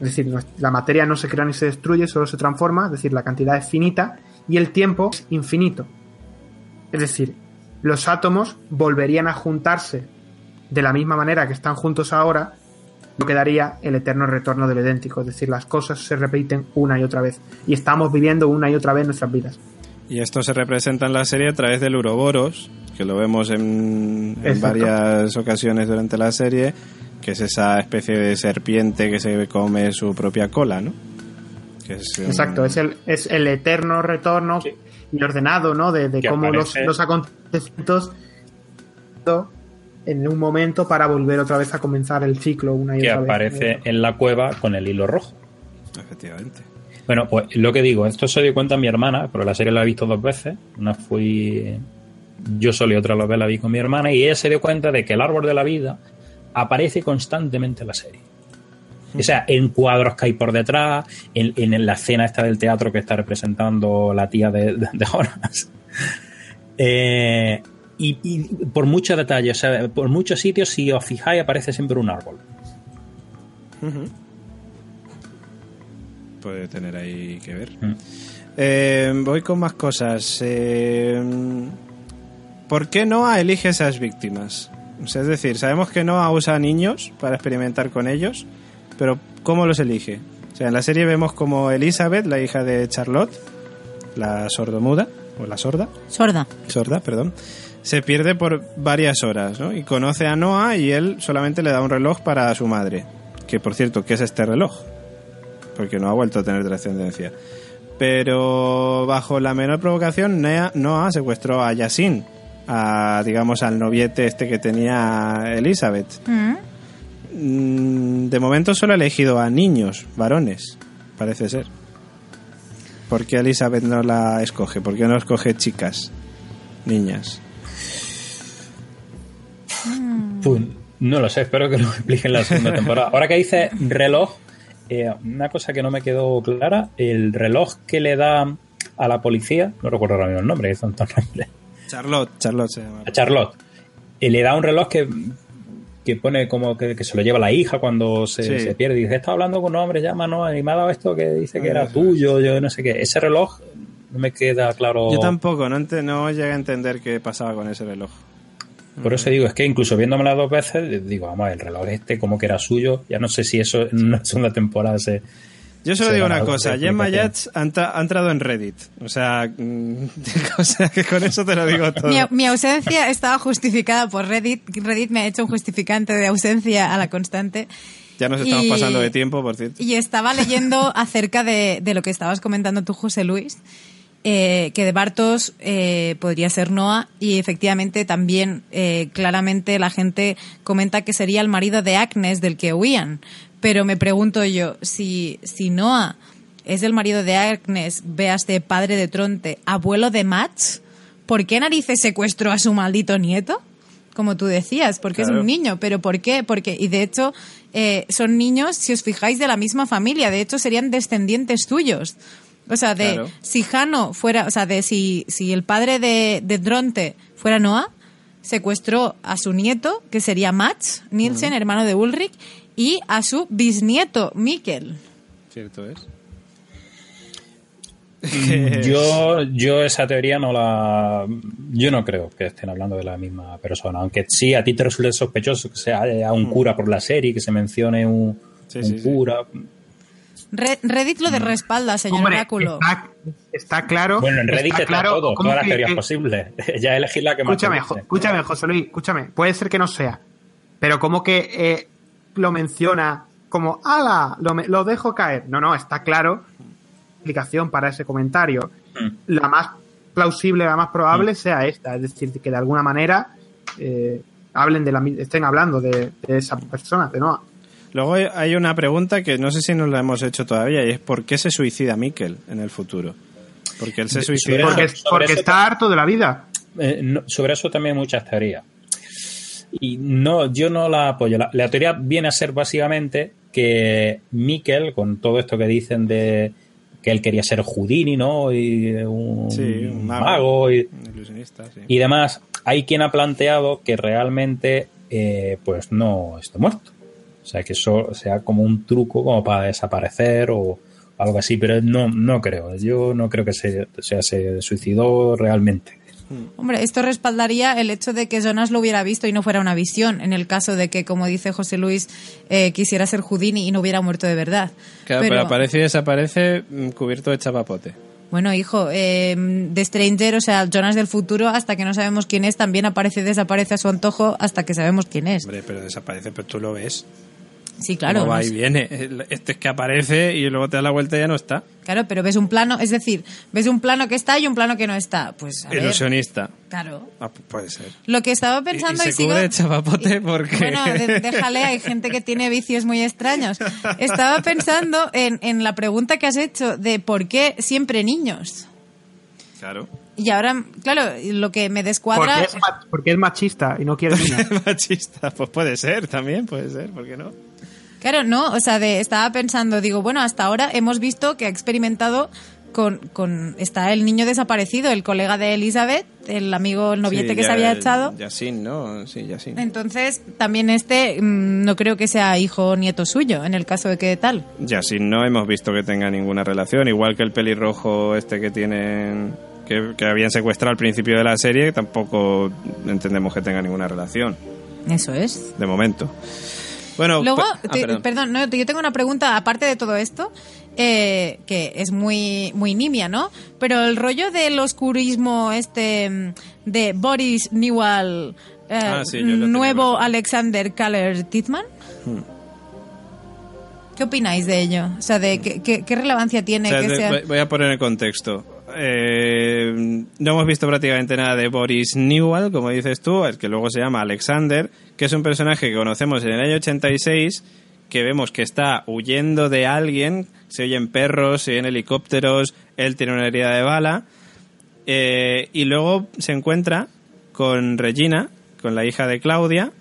Es decir, la materia no se crea ni se destruye, solo se transforma. Es decir, la cantidad es finita y el tiempo es infinito. Es decir, los átomos volverían a juntarse de la misma manera que están juntos ahora, lo que daría el eterno retorno del idéntico. Es decir, las cosas se repiten una y otra vez. Y estamos viviendo una y otra vez nuestras vidas. Y esto se representa en la serie a través del Uroboros, que lo vemos en, varias ocasiones durante la serie, que es esa especie de serpiente que se come su propia cola, ¿no? Exacto, es el, es el eterno retorno y ordenado, ¿no? De, cómo los, los acontecimientos en un momento para volver otra vez a comenzar el ciclo una y que otra vez. Que aparece en la cueva con el hilo rojo. Efectivamente. Bueno, pues lo que digo, esto se dio cuenta mi hermana, porque la serie la he visto dos veces. Una fui yo solo y otra vez la vi con mi hermana, y ella se dio cuenta de que el árbol de la vida aparece constantemente en la serie. O sea, en cuadros que hay por detrás, en, la escena esta del teatro que está representando la tía de, Jonas. *laughs* Eh, y, por muchos detalles, o sea, por muchos sitios, si os fijáis, aparece siempre un árbol. Puede tener ahí que ver. Mm. Eh, voy con más cosas. Eh, ¿Por qué Noah elige esas víctimas? es decir, sabemos que Noah usa niños para experimentar con ellos, pero ¿cómo los elige? O sea, en la serie vemos como Elizabeth, la hija de Charlotte, la sordomuda, o la sorda. Sorda. Sorda, perdón. Se pierde por varias horas, ¿no? Y conoce a Noah y él solamente le da un reloj para su madre. Que por cierto, ¿qué es este reloj? Porque no ha vuelto a tener trascendencia. Pero bajo la menor provocación, Noah secuestró a Yasin, a, digamos, al noviete este que tenía Elizabeth. Mm. De momento solo ha elegido a niños, varones, parece ser. ¿Por qué Elizabeth no la escoge? ¿Por qué no escoge chicas, niñas? Pues, no lo sé, espero que lo expliquen la segunda temporada. Ahora que dice reloj, eh, una cosa que no me quedó clara, el reloj que le da a la policía, no recuerdo ahora mismo el nombre, es tantos nombres. Charlotte, Charlotte se llama. A Charlotte. Y le da un reloj que, que pone como que, se lo lleva la hija cuando se, pierde. Y dice, está hablando con un hombre, llama, ¿no? Y me ha dado esto que dice que era tuyo, yo no sé qué. Ese reloj no me queda claro. Yo tampoco, no, no llegué a entender qué pasaba con ese reloj. Por eso digo, es que incluso viéndomela dos veces, digo, vamos, el reloj este como que era suyo, ya no sé si eso en una segunda temporada se, yo solo digo una cosa, Gemma Yats ha, entrado en Reddit. O sea, mm, *laughs* que con eso te lo digo todo. Mi, ausencia estaba justificada por Reddit. Reddit me ha hecho un justificante de ausencia a la constante. Ya nos estamos pasando de tiempo, por cierto. Y estaba leyendo acerca de, lo que estabas comentando tú, José Luis. Eh, que de Bartos eh, podría ser Noah y efectivamente también eh, claramente la gente comenta que sería el marido de Agnes del que huían. Pero me pregunto yo, si, si Noah es el marido de Agnes, veas de padre de Tronte, abuelo de Max, ¿por qué narices secuestró a su maldito nieto? Como tú decías, porque es un niño, pero ¿por qué? Porque, y de hecho, eh, son niños, si os fijáis, de la misma familia, de hecho serían descendientes tuyos. O sea, de si Jano fuera, o sea, de si, si el padre de, de Dronte fuera Noah, secuestró a su nieto, que sería Max Nielsen, hermano de Ulrich, y a su bisnieto, Mikkel. Cierto es. *laughs* yo, yo esa teoría no la. Yo no creo que estén hablando de la misma persona. Aunque sí, a ti te resulte sospechoso que sea un mm. cura por la serie, que se mencione un, cura. Reddit lo de mm. respalda, señor Hombre, Está, claro. Bueno, en Reddit está, claro, todo, todas las teorías posibles. *laughs* ya elegir la que más. Escúchame, escúchame, José Luis, escúchame. Puede ser que no sea. Pero como que eh, lo menciona como, ¡ala! Lo, lo dejo caer. No, no, está claro explicación para ese comentario. Mm. La más plausible, la más probable mm. sea esta. Es decir, que de alguna manera eh, hablen de la, estén hablando de, esa persona, de Noah. Luego hay una pregunta que no sé si nos la hemos hecho todavía y es ¿por qué se suicida Mikkel en el futuro? Porque él se suicida. Porque, porque está harto de la vida. Eh, sobre eso también hay muchas teorías. Y no, yo no la apoyo. La, teoría viene a ser básicamente que Mikkel, con todo esto que dicen de que él quería ser Houdini, ¿no? Y un, mago, y, y demás, hay quien ha planteado que realmente eh, pues no esté muerto. O sea, que eso sea como un truco como para desaparecer o algo así, pero no, no creo. Yo no creo que se, sea, se suicidó realmente. Hombre, esto respaldaría el hecho de que Jonas lo hubiera visto y no fuera una visión, en el caso de que, como dice José Luis, eh, quisiera ser Houdini y no hubiera muerto de verdad. Claro, pero, aparece y desaparece mm, cubierto de chapapote. Bueno, hijo, eh, de Stranger, o sea, Jonas del futuro, hasta que no sabemos quién es, también aparece y desaparece a su antojo hasta que sabemos quién es. Hombre, pero desaparece, pero tú lo ves. Sí, claro. va y viene. Este es que aparece y luego te da la vuelta y ya no está. Claro, pero ves un plano, es decir, ves un plano que está y un plano que no está. Pues a Ilusionista. claro. Ah, puede ser. Lo que estaba pensando y, y, se cubre chapapote porque... Bueno, *laughs* déjale, hay gente que tiene vicios muy extraños. Estaba pensando en, en la pregunta que has hecho de por qué siempre niños. Claro. Y ahora, claro, lo que me descuadra... Porque es, porque es machista y no quiere *laughs* niños. machista, pues puede ser también, puede ser, ¿por qué no? Claro, no, o sea, de, estaba pensando, digo, bueno, hasta ahora hemos visto que ha experimentado con, con está el niño desaparecido, el colega de Elizabeth, el amigo, el noviete Sí, que ya- se había echado. Yasin, ¿no? Sí, Yasin. Entonces, también este mm, no creo que sea hijo o nieto suyo, en el caso de que tal. Yasin no hemos visto que tenga ninguna relación, igual que el pelirrojo este que tienen... Que, que habían secuestrado al principio de la serie, tampoco entendemos que tenga ninguna relación, Eso es. de momento. Bueno, Luego, ah, te- perdón. perdón, no, yo tengo una pregunta aparte de todo esto, eh, que es muy, muy nimia, ¿no? Pero el rollo del oscurismo este mm, de Boris Newell, eh, Ah, sí, nuevo. Alexander Kaller Titman. Hmm. ¿Qué opináis de ello? O sea, de qué, qué- qué relevancia tiene O sea, que sea... voy- a poner en contexto. Eh, no hemos visto prácticamente nada de Boris Newell, como dices tú, el que luego se llama Alexander, que es un personaje que conocemos en el año 86, que vemos que está huyendo de alguien, se oyen perros, se oyen helicópteros, él tiene una herida de bala, eh, y luego se encuentra con Regina, con la hija de Claudia,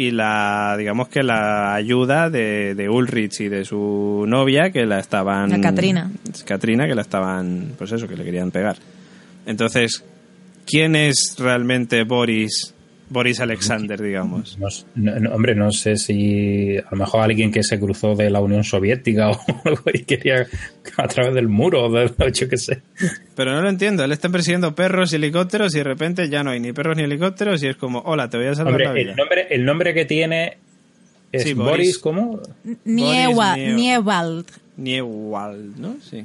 y la digamos que la ayuda de, de Ulrich y de su novia que la estaban La Katrina. Katrina que la estaban pues eso que le querían pegar entonces quién es realmente Boris Boris Alexander digamos No s- no- no, hombre, no sé si a lo mejor alguien que se cruzó de la Unión Soviética *laughs* o algo y quería a través del muro, o de, *laughs* yo qué sé. pero no lo entiendo él está persiguiendo perros y helicópteros y de repente ya no hay ni perros ni helicópteros y es como hola te voy a salvar Hombre, la vida el nombre, el nombre que tiene es Sí, Boris, Boris. ¿cómo? Niewa- Niewald. Niewald no sí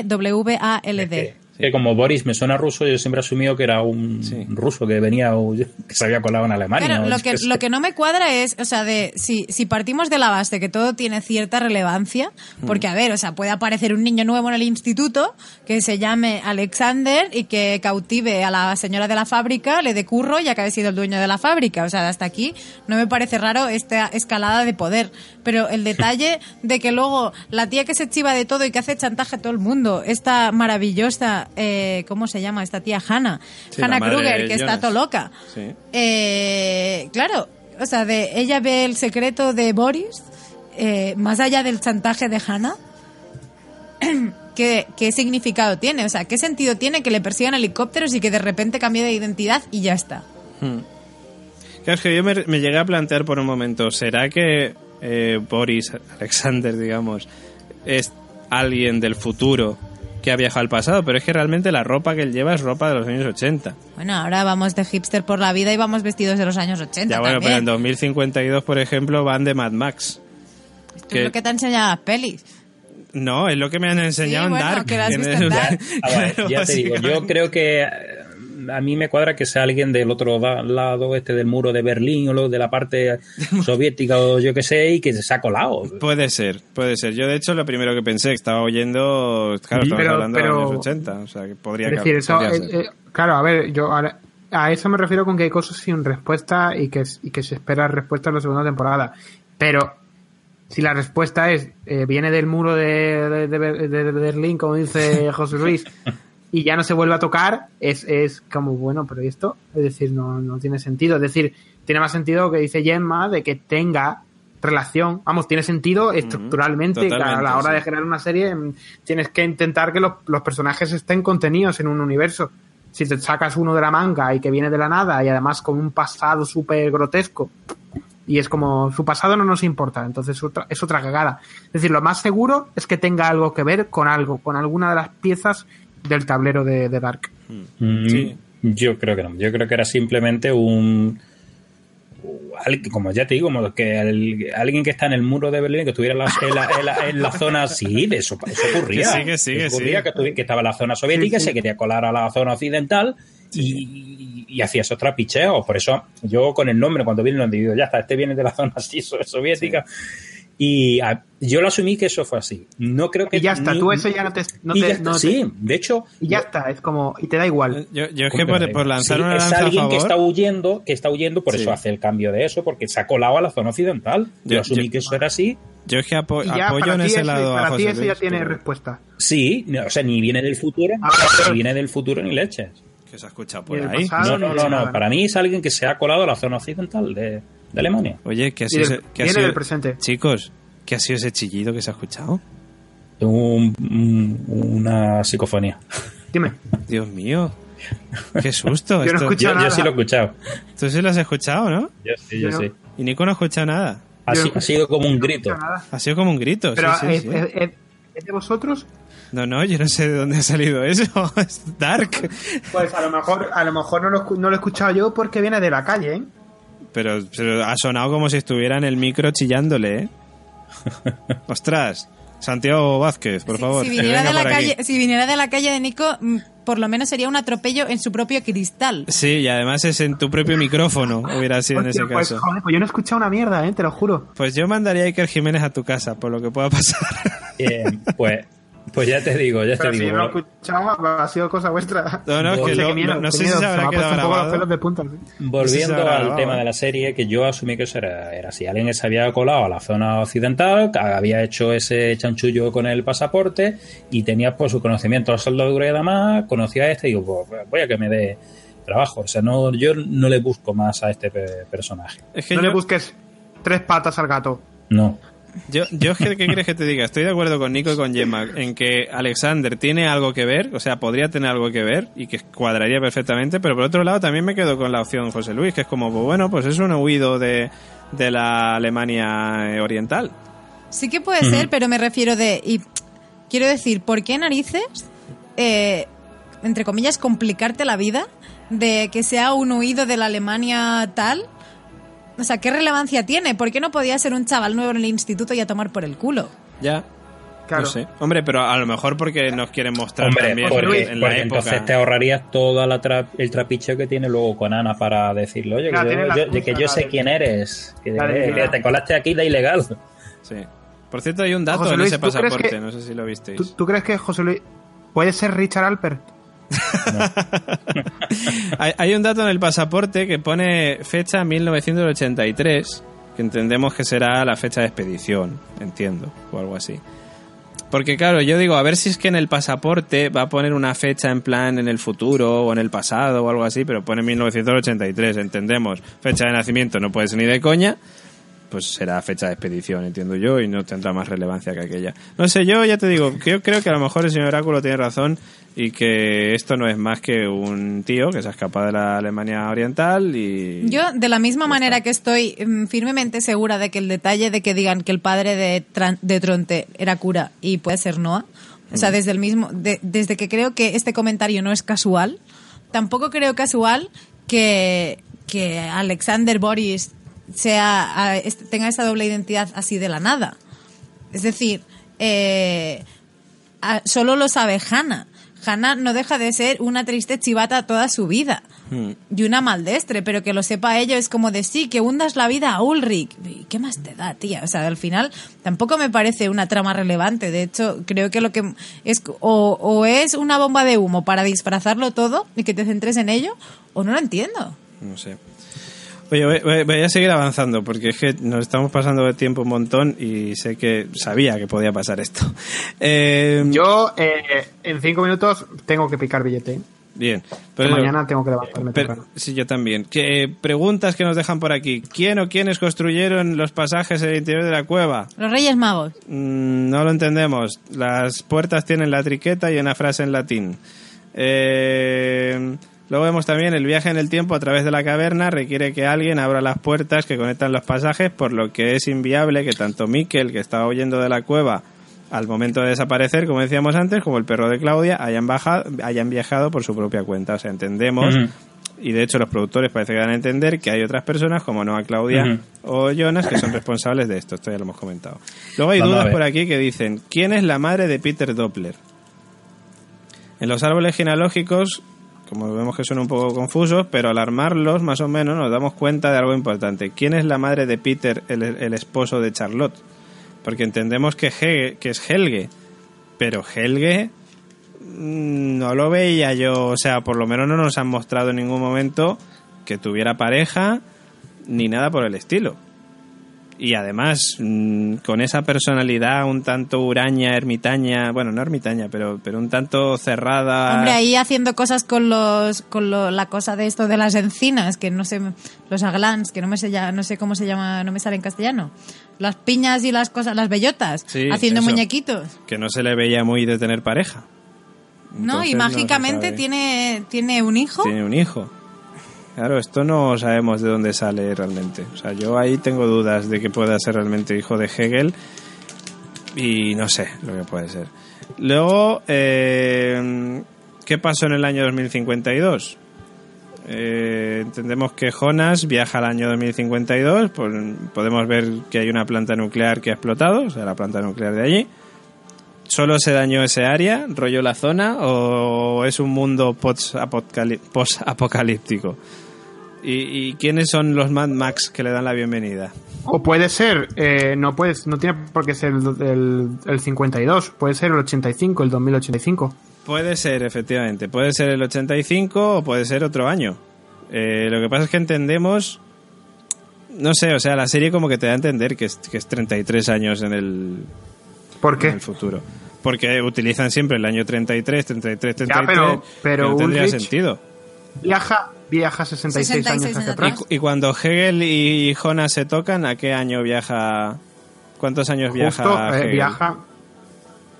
N-I-E-W-A-L-D. Que, como Boris me suena ruso, yo siempre he asumido que era un Sí. ruso que venía o *laughs* que se había colado en Alemania. Claro, lo que, lo no me cuadra es, o sea, de si, si partimos de la base que todo tiene cierta relevancia, porque a ver, o sea, puede aparecer un niño nuevo en el instituto que se llame Alexander y que cautive a la señora de la fábrica, le dé curro y acabe siendo el dueño de la fábrica. O sea, hasta aquí no me parece raro esta escalada de poder. Pero el detalle de que luego la tía que se chiva de todo y que hace chantaje a todo el mundo, esta maravillosa, eh, ¿cómo se llama? Esta tía Hannah, Sí, Hannah Kruger, que está todo loca. sí Eh, claro, o sea, de ella ve el secreto de Boris, eh, más allá del chantaje de Hannah. *clears throat* ¿Qué, ¿Qué significado tiene? O sea, ¿qué sentido tiene que le persigan helicópteros y que de repente cambie de identidad y ya está? Hmm. Claro, es que yo me, me llegué a plantear por un momento, ¿será que eh, Boris Alexander, digamos, es alguien del futuro que ha viajado al pasado? Pero es que realmente la ropa que él lleva es ropa de los años 80. Bueno, ahora vamos de hipster por la vida y vamos vestidos de los años 80 Ya bueno, pero en también. 2052, por ejemplo, van de Mad Max. Esto que- es lo que te han enseñado las pelis. No, es lo que me han enseñado Sí, en bueno, Dark. que lo has *laughs* En visto en Dark. A ver, Claro, ya te digo, yo creo que a mí me cuadra que sea alguien del otro lado este del muro de Berlín o lo de la parte *laughs* soviética o yo qué sé y que se ha colado. Puede ser, puede ser. Yo, de hecho, lo primero que pensé, estaba oyendo, claro, estamos Pero- hablando de los años 80, o sea, que podría, Es decir, eso, podría eh, eh, claro, a ver, yo ahora- a eso me refiero con que hay cosas sin respuesta y que, y que se espera respuesta en la segunda temporada. Pero si la respuesta es eh, viene del muro de, de- de Ber- de Berlín, como dice *laughs* José Luis, y ya no se vuelve a tocar, es, es como, bueno, pero ¿y esto? Es decir, no, no tiene sentido. Es decir, tiene más sentido lo que dice Gemma de que tenga relación. Vamos, tiene sentido estructuralmente. que a la hora de generar una serie mm, tienes que intentar que los, los personajes estén contenidos en un universo. Si te sacas uno de la manga y que viene de la nada y además con un pasado súper grotesco, y es como su pasado no nos importa, entonces es otra, es otra cagada. Es decir, lo más seguro es que tenga algo que ver con algo, con alguna de las piezas del tablero de, de Dark. Mm, Sí. Yo creo que no. Yo creo que era simplemente un. Como ya te digo, como que el- alguien que está en el muro de Berlín, que estuviera en la, en la- en la- en la zona. Sí, de eso, eso ocurría. Que sí, que sí, que Eso ocurría, sí. que, estaba en la zona soviética y se quería colar a la zona occidental y, y hacía esos trapicheos. Por eso yo con el nombre, cuando vi el nombre, digo, ya está, este viene de la zona *laughs* soviética. Y ah, yo lo asumí que eso fue así. No creo que. Y ya está, ni- tú eso ya no te... no y te- ya está, no te- sí, de hecho. y ya está, es como... Y te da igual. Yo, yo es ¿Cómo que por, por lanzar Sí, una es lanza a alguien que favor... está huyendo, que está huyendo, por Sí. eso hace el cambio de eso, porque se ha colado a la zona occidental. Yo, Yo- asumí yo- que eso era así. Yo es que apo- apoyo para en ti, ese eso, lado a para ti eso ya tiene pero- respuesta. Sí, no, o sea, ni viene del futuro, Ah, ni viene del futuro ni leches. que se ha escuchado por ahí. pasado- No, no, no, no. Para mí es alguien que se ha colado a la zona occidental de, de Alemania. Oye, ¿qué ha sido, qué ha sido- presente. Chicos, ¿qué ha sido ese chillido que se ha escuchado? Un- un- una psicofonía. Dime. Dios mío. Qué susto. Yo no esto. Yo, yo sí lo he escuchado. Tú sí lo has escuchado, ¿no? Yo sí, Yo yo no. sí. Y Nico no ha escuchado nada. Ha, si- no ha sido como un No grito. nada. Ha sido como un grito. Pero sí, sí, ¿es, sí. es- es- es de vosotros? No, no, yo no sé de dónde ha salido eso. *laughs* Es Dark. Pues a lo mejor, a lo mejor no lo, no lo he escuchado yo porque viene de la calle, ¿eh? Pero, pero ha sonado como si estuviera en el micro chillándole, ¿eh? *laughs* Ostras. Santiago Vázquez, por favor. si, viniera de la calle, si viniera de la calle de Nico, mm, por lo menos sería un atropello en su propio cristal. Sí, y además es en tu propio micrófono, hubiera sido en Hostia, ese pues, caso. joder, pues yo no he escuchado una mierda, ¿eh? Te lo juro. Pues yo mandaría a Iker Jiménez a tu casa, por lo que pueda pasar. Eh, pues, pues ya te digo, ya Pero te si digo. yo no lo he escuchado, ha sido cosa vuestra. No, no, es que lo- miedo, no- no sé si se habrá ha quedado puesto un poco grabado. los pelos de punta. ¿sí? Volviendo No sé si se habrá al grabado, tema ¿eh? de la serie, que yo asumí que eso era, era así. Alguien que se había colado a la zona occidental, que había hecho ese chanchullo con el pasaporte y tenía por su conocimiento de soldadura y demás, conocía a este y digo, pues voy a que me dé trabajo. O sea, no, yo no le busco más a este pe- personaje. Es que No yo, le busques tres patas al gato. No. Yo, yo es que, ¿qué quieres que te diga? Estoy de acuerdo con Nico y con Gemma en que Alexander tiene algo que ver, o sea, podría tener algo que ver y que cuadraría perfectamente, pero por otro lado también me quedo con la opción José Luis, que es como, pues bueno, pues es un huido de, de la Alemania eh, oriental. Sí que puede ser, pero me refiero de... Y quiero decir, ¿por qué narices, eh, entre comillas, complicarte la vida de que sea un huido de la Alemania tal? O sea, ¿qué relevancia tiene? ¿Por qué no podía ser un chaval nuevo en el instituto y a tomar por el culo? Ya. Claro. No sé. Hombre, pero a lo mejor porque nos quieren mostrar Hombre, también porque, en la porque época. entonces te ahorrarías todo el trapicheo que tiene luego con Ana para decirle, oye, Claro, que, yo, la yo- excusa, que yo la sé quién eres, que, de- te colaste aquí de ilegal. Sí. Por cierto, hay un dato José en ese ¿tú crees pasaporte, que- no sé si lo visteis. ¿Tú, tú crees que José Luis puede ser Richard Alpert? *laughs* hay, hay un dato en el pasaporte que pone fecha 1983, que entendemos que será la fecha de expedición, entiendo, o algo así. Porque claro, yo digo, a ver si es que en el pasaporte va a poner una fecha en plan en el futuro o en el pasado o algo así, pero pone 1983, entendemos. Fecha de nacimiento no puede ser ni de coña, pues será fecha de expedición, entiendo yo, y no tendrá más relevancia que aquella. No sé, yo ya te digo, yo creo que a lo mejor el señor Oráculo tiene razón y que esto no es más que un tío que se ha escapado de la Alemania Oriental y... Yo, de la misma manera que estoy mm, firmemente segura de que el detalle de que digan que el padre de, Tran- de Tronte era cura y puede ser Noah, o sea, desde el mismo, de- desde que creo que este comentario no es casual, tampoco creo casual que, que Alexander Boris sea, tenga esa doble identidad así de la nada. Es decir, eh, solo lo sabe Hannah. Hannah no deja de ser una triste chivata toda su vida. Hmm. Y una maldestre, pero que lo sepa ella es como de sí, que hundas la vida a Ulrich. ¿Y ¿Qué más te da, tía? O sea, al final tampoco me parece una trama relevante. De hecho, creo que lo que es o, o es una bomba de humo para disfrazarlo todo y que te centres en ello, o no lo entiendo. No sé. Oye, voy, a seguir avanzando porque es que nos estamos pasando de tiempo un montón y sé que sabía que podía pasar esto. *laughs* Eh, Yo, eh, en cinco minutos, tengo que picar billete. ¿eh? Bien. Pero- mañana tengo que levantarme pero- sí, yo también. ¿Qué, preguntas que nos dejan por aquí. ¿Quién o quiénes construyeron los pasajes en el interior de la cueva? Los Reyes Magos. Mm, no lo entendemos. Las puertas tienen la triqueta y una frase en latín. Eh, luego vemos también el viaje en el tiempo a través de la caverna requiere que alguien abra las puertas que conectan los pasajes, por lo que es inviable que tanto Miquel, que estaba huyendo de la cueva al momento de desaparecer, como decíamos antes, como el perro de Claudia, hayan, bajado, hayan viajado por su propia cuenta. O sea, entendemos y de hecho los productores parece que dan a entender que hay otras personas como Noah Claudia o Jonas que son responsables de esto, esto ya lo hemos comentado. Luego hay Vamos dudas por aquí que dicen, ¿quién es la madre de Peter Doppler? En los árboles genealógicos, como vemos que son un poco confusos, pero al armarlos más o menos nos damos cuenta de algo importante. ¿Quién es la madre de Peter, el, el esposo de Charlotte? Porque entendemos que, Hege- que es Helge, pero Helge mm, no lo veía yo, o sea, por lo menos no nos han mostrado en ningún momento que tuviera pareja ni nada por el estilo. Y además, mm, con esa personalidad un tanto huraña, ermitaña, bueno, no ermitaña, pero, pero un tanto cerrada. Hombre, ahí haciendo cosas con los con lo- la cosa de esto de las encinas, que no sé, los aglans, que no me sé ya, no sé cómo se llama, no me sale en castellano. Las piñas y las cosas, las bellotas, Sí, haciendo eso. muñequitos. que no se le veía muy de tener pareja. ¿No? Y mágicamente tiene, tiene un hijo. Tiene un hijo. Claro, esto no sabemos de dónde sale realmente. O sea, yo ahí tengo dudas de que pueda ser realmente hijo de Hegel y no sé lo que puede ser. Luego, eh, ¿qué pasó en el año 2052? Eh, entendemos que Jonas viaja al año 2052, pues, podemos ver que hay una planta nuclear que ha explotado, o sea, la planta nuclear de allí. ¿Solo se dañó ese área, rollo la zona, o es un mundo post-apocalíptico? ¿Y, ¿Y quiénes son los Mad Max que le dan la bienvenida? O puede ser, eh, no puedes, no tiene por qué ser el, el, el 52, puede ser el 85, el 2085. Puede ser, efectivamente. Puede ser el 85 o puede ser otro año. Eh, lo que pasa es que entendemos... No sé, o sea, la serie como que te da a entender que es, que es 33 años en el, ¿Por en qué? el futuro. Porque utilizan siempre el año 33, 33, 33. Ya, pero- pero no tendría Ulrich- sentido. Viaja, viaja 66, 66 años años hacia atrás. atrás. Y cuando Hegel y Jonas se tocan, ¿a qué año viaja? ¿Cuántos años viaja Justo, eh, Hegel? viaja,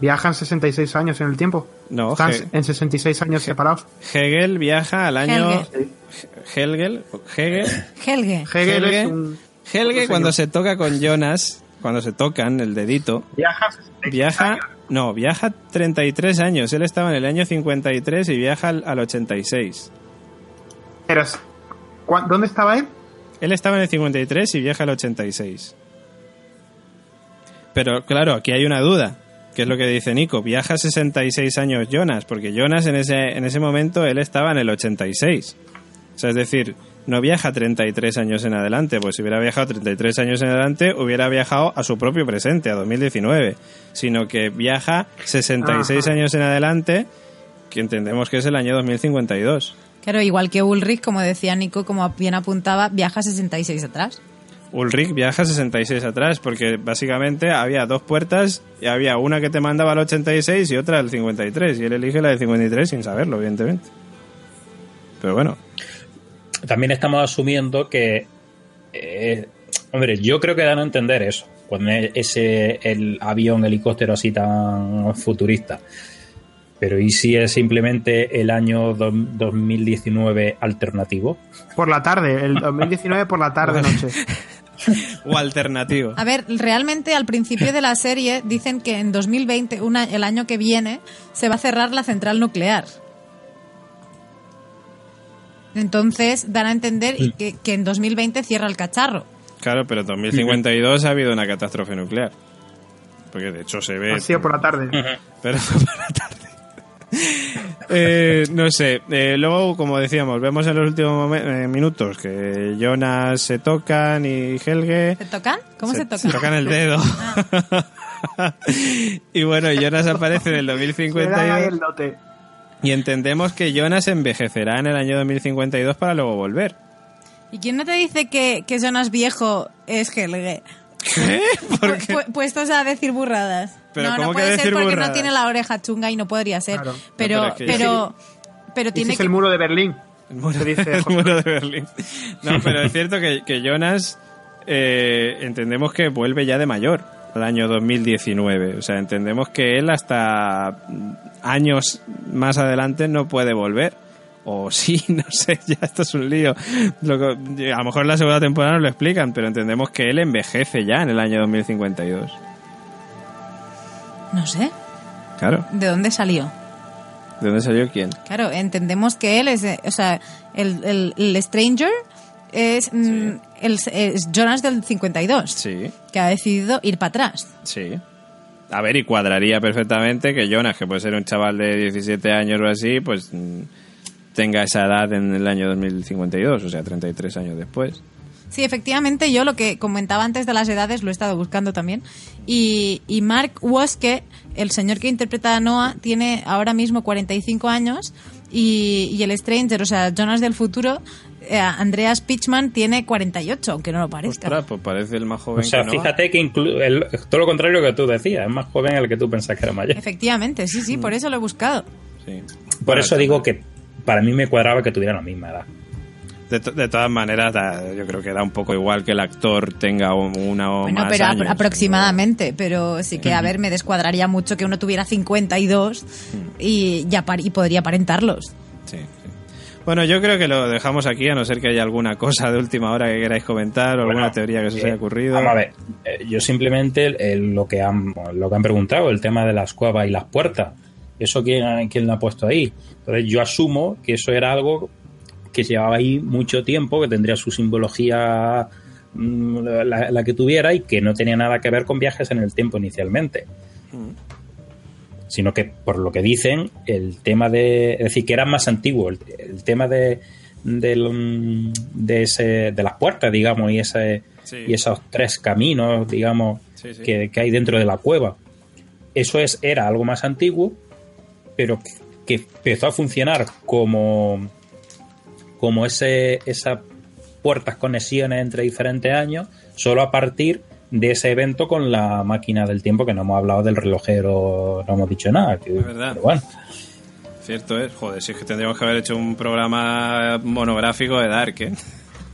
viajan 66 años en el tiempo. No, Están He- en 66 años separados. Hegel viaja al año... Helge. Hegel, Helge. Hegel Helge, un... Helge cuando se toca con Jonas, cuando se tocan el dedito, Viaja 66 viaja, años. no, viaja 33 años. Él estaba en el año 53 y viaja al, al 86. Pero, es- ¿cuá- ¿dónde estaba él? Él estaba en el 53 y viaja al 86. Pero claro, aquí hay una duda, que es lo que dice Nico. Viaja 66 años Jonas, porque Jonas en ese, en ese momento él estaba en el 86. O sea, es decir, no viaja 33 años en adelante, pues si hubiera viajado 33 años en adelante, hubiera viajado a su propio presente, a 2019, sino que viaja 66 Ajá. años en adelante, que entendemos que es el año 2052. Claro, igual que Ulrich, como decía Nico, como bien apuntaba, viaja 66 atrás. Ulrich viaja 66 atrás, porque básicamente había dos puertas y había una que te mandaba al 86 y otra al 53, y él elige la del 53 sin saberlo, evidentemente. Pero bueno, También estamos asumiendo que. eh, hombre, yo creo que dan a entender eso. Cuando es ese el avión, helicóptero así tan futurista. Pero ¿y si es simplemente el año do- 2019 alternativo? Por la tarde, el 2019 por la tarde noche. *laughs* o alternativo. A ver, realmente al principio de la serie dicen que en 2020, una- el año que viene, se va a cerrar la central nuclear. Entonces dan a entender y que, que en 2020 cierra el cacharro. Claro, pero en 2052 ha habido una catástrofe nuclear. Porque de hecho se ve... Ha sido por la tarde. pero *laughs* por la tarde. Eh, no sé, eh, luego como decíamos, vemos en los últimos eh, minutos que Jonas se tocan y Helge ¿Se tocan? ¿Cómo se, se tocan? tocan el dedo. *laughs* y bueno, Jonas aparece en el Le dan ahí 2052 el lote. y entendemos que Jonas envejecerá en el año 2052 para luego volver. ¿Y quién no te dice que, que Jonas viejo es Helge? ¿Qué? ¿Por Pu- qué? pu- puestos a decir burradas. Pero no, ¿cómo no que puede decir ser porque burradas? no tiene la oreja chunga y no podría ser. Claro. Pero, No, pero es que- pero, tiene es que... el muro de Berlín. El muro, dice *laughs* el muro de Berlín. No, pero es cierto que, que Jonas eh, entendemos que vuelve ya de mayor. al año 2019. O sea, entendemos que él hasta años más adelante no puede volver. O *laughs* sí, no sé, ya esto es un lío. Lo que- a lo mejor en la segunda temporada nos lo explican, pero entendemos que él envejece ya en el año 2052. No sé. Claro. ¿De dónde salió? ¿De dónde salió quién? Claro, entendemos que él es, o sea, el, el- el Stranger es, mm, el, es Jonas del 52, Sí, que ha decidido ir para atrás. sí. A ver, y cuadraría perfectamente que Jonas, que puede ser un chaval de 17 años o así, pues mm, tenga esa edad en el año 2052, o sea, 33 años después. Sí, efectivamente, yo lo que comentaba antes de las edades lo he estado buscando también. Y, y Mark Woske, el señor que interpreta a Noah, tiene ahora mismo 45 años y, y el Stranger, o sea, Jonas del futuro, eh, Andreas Pitchman tiene 48, aunque no lo parezca. Ostras, pues parece el más joven O sea, que Noah. fíjate que inclu- el- todo lo contrario que tú decías, es más joven el que tú pensás que era mayor. Efectivamente, sí, sí, por eso lo he buscado. Sí. Por Bueno, eso digo que para mí me cuadraba que tuviera la misma edad. De, to- de todas maneras, da- yo creo que da un poco igual que el actor tenga un- una o Bueno, más pero apro- años. aproximadamente, pero sí que, a ver, me descuadraría mucho que uno tuviera 52 y, ya par- y podría aparentarlos. Sí, sí. Bueno, yo creo que lo dejamos aquí, a no ser que haya alguna cosa de última hora que queráis comentar o alguna Bueno, teoría que se os eh, haya ocurrido. Vamos a ver, eh, yo simplemente eh, lo que han lo que han preguntado, el tema de las cuevas y las puertas, eso quién, quién lo ha puesto ahí. Entonces yo asumo que eso era algo que llevaba ahí mucho tiempo, que tendría su simbología mm, la, la que tuviera y que no tenía nada que ver con viajes en el tiempo inicialmente. Sino que, por lo que dicen, el tema de. Es decir, que era más antiguo. El, el tema de. del, mm, de, ese, de las puertas, digamos, y ese Sí. y esos tres caminos, digamos, Sí, sí. Que, que hay dentro de la cueva. Eso es, era algo más antiguo, pero que, que empezó a funcionar como, como ese, esas puertas conexiones entre diferentes años, solo a partir de ese evento con la máquina del tiempo, que no hemos hablado del relojero, no hemos dicho nada. que- Es verdad. pero bueno, Cierto es, joder, si es que tendríamos que haber hecho un programa monográfico de Dark, ¿eh?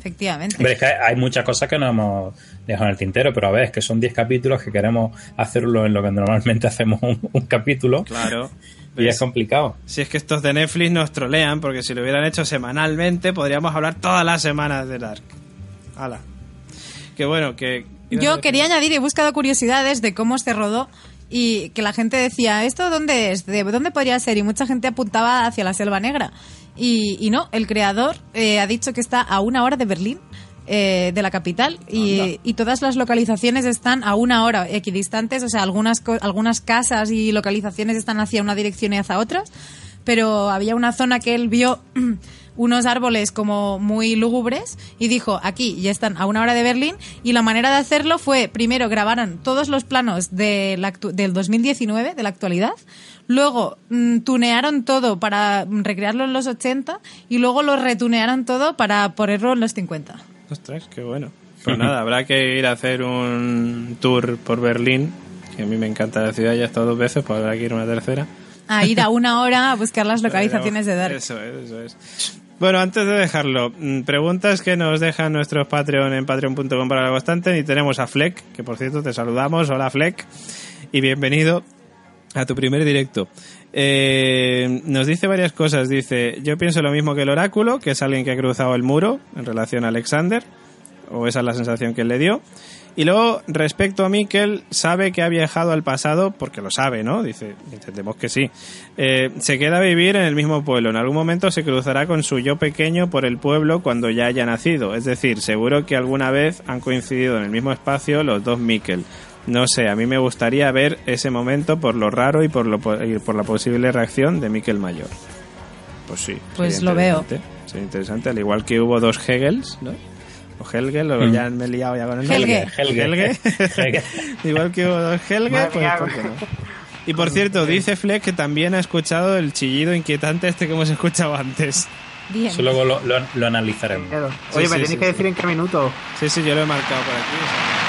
Efectivamente. Hombre, es que hay, hay muchas cosas que no hemos dejado en el tintero, pero a ver, es que son 10 capítulos que queremos hacerlo en lo que normalmente *laughs* hacemos un, un capítulo Claro. y es complicado. Si es que estos de Netflix nos trolean, porque si lo hubieran hecho semanalmente, podríamos hablar todas las semanas de Dark. Hala. Que bueno, que... Yo quería añadir, he buscado curiosidades de cómo se rodó y que la gente decía, ¿esto dónde es? ¿De dónde podría ser? Y mucha gente apuntaba hacia la Selva Negra. Y, y no, el creador eh, ha dicho que está a una hora de Berlín, eh, de la capital, y, y todas las localizaciones están a una hora equidistantes, o sea, algunas, co- algunas casas y localizaciones están hacia una dirección y hacia otras, pero había una zona que él vio *clears throat* unos árboles como muy lúgubres y dijo, aquí ya están a una hora de Berlín y la manera de hacerlo fue, primero grabaron todos los planos de la del 2019, de la actualidad, luego mm, tunearon todo para recrearlo en los 80 y luego lo retunearon todo para ponerlo en los 50. Ostras, qué bueno. Pues nada, habrá que ir a hacer un tour por Berlín, que a mí me encanta la ciudad, ya he estado dos veces, pues habrá que ir una tercera. A ir a una hora a buscar las *laughs* localizaciones de Dark. Eso es, eso es. Bueno, antes de dejarlo, mm, preguntas que nos dejan nuestros Patreon en patreon.com para la constante y tenemos a Fleck, que por cierto te saludamos. Hola Fleck y bienvenido a tu primer directo. Eh, nos dice varias cosas. Dice, yo pienso lo mismo que el oráculo, que es alguien que ha cruzado el muro en relación a Alexander, o esa es la sensación que él le dio. Y luego, respecto a Mikkel, sabe que ha viajado al pasado, porque lo sabe, ¿no? Dice, entendemos que sí. Eh, se queda a vivir en el mismo pueblo. En algún momento se cruzará con su yo pequeño por el pueblo cuando ya haya nacido. Es decir, seguro que alguna vez han coincidido en el mismo espacio los dos Mikkel. No sé, a mí me gustaría ver ese momento por lo raro y por, lo, po- y por la posible reacción de Mikkel mayor. Pues sí. Pues lo veo. Sería interesante, al igual que hubo dos Hegels, ¿no? O Helgel, o Mm. ya me he liado ya con el nombre. Helge. Helge. Helge. *laughs* Igual que hubo dos Helge, pues. ¿por qué no? Y por cierto, dice Fleck que también ha escuchado el chillido inquietante este que hemos escuchado antes. Bien. Eso luego lo, lo- lo analizaremos. Sí, Oye, sí, me tenéis sí, que sí. decir en qué minuto. Sí, sí, yo lo he marcado por aquí. o sea.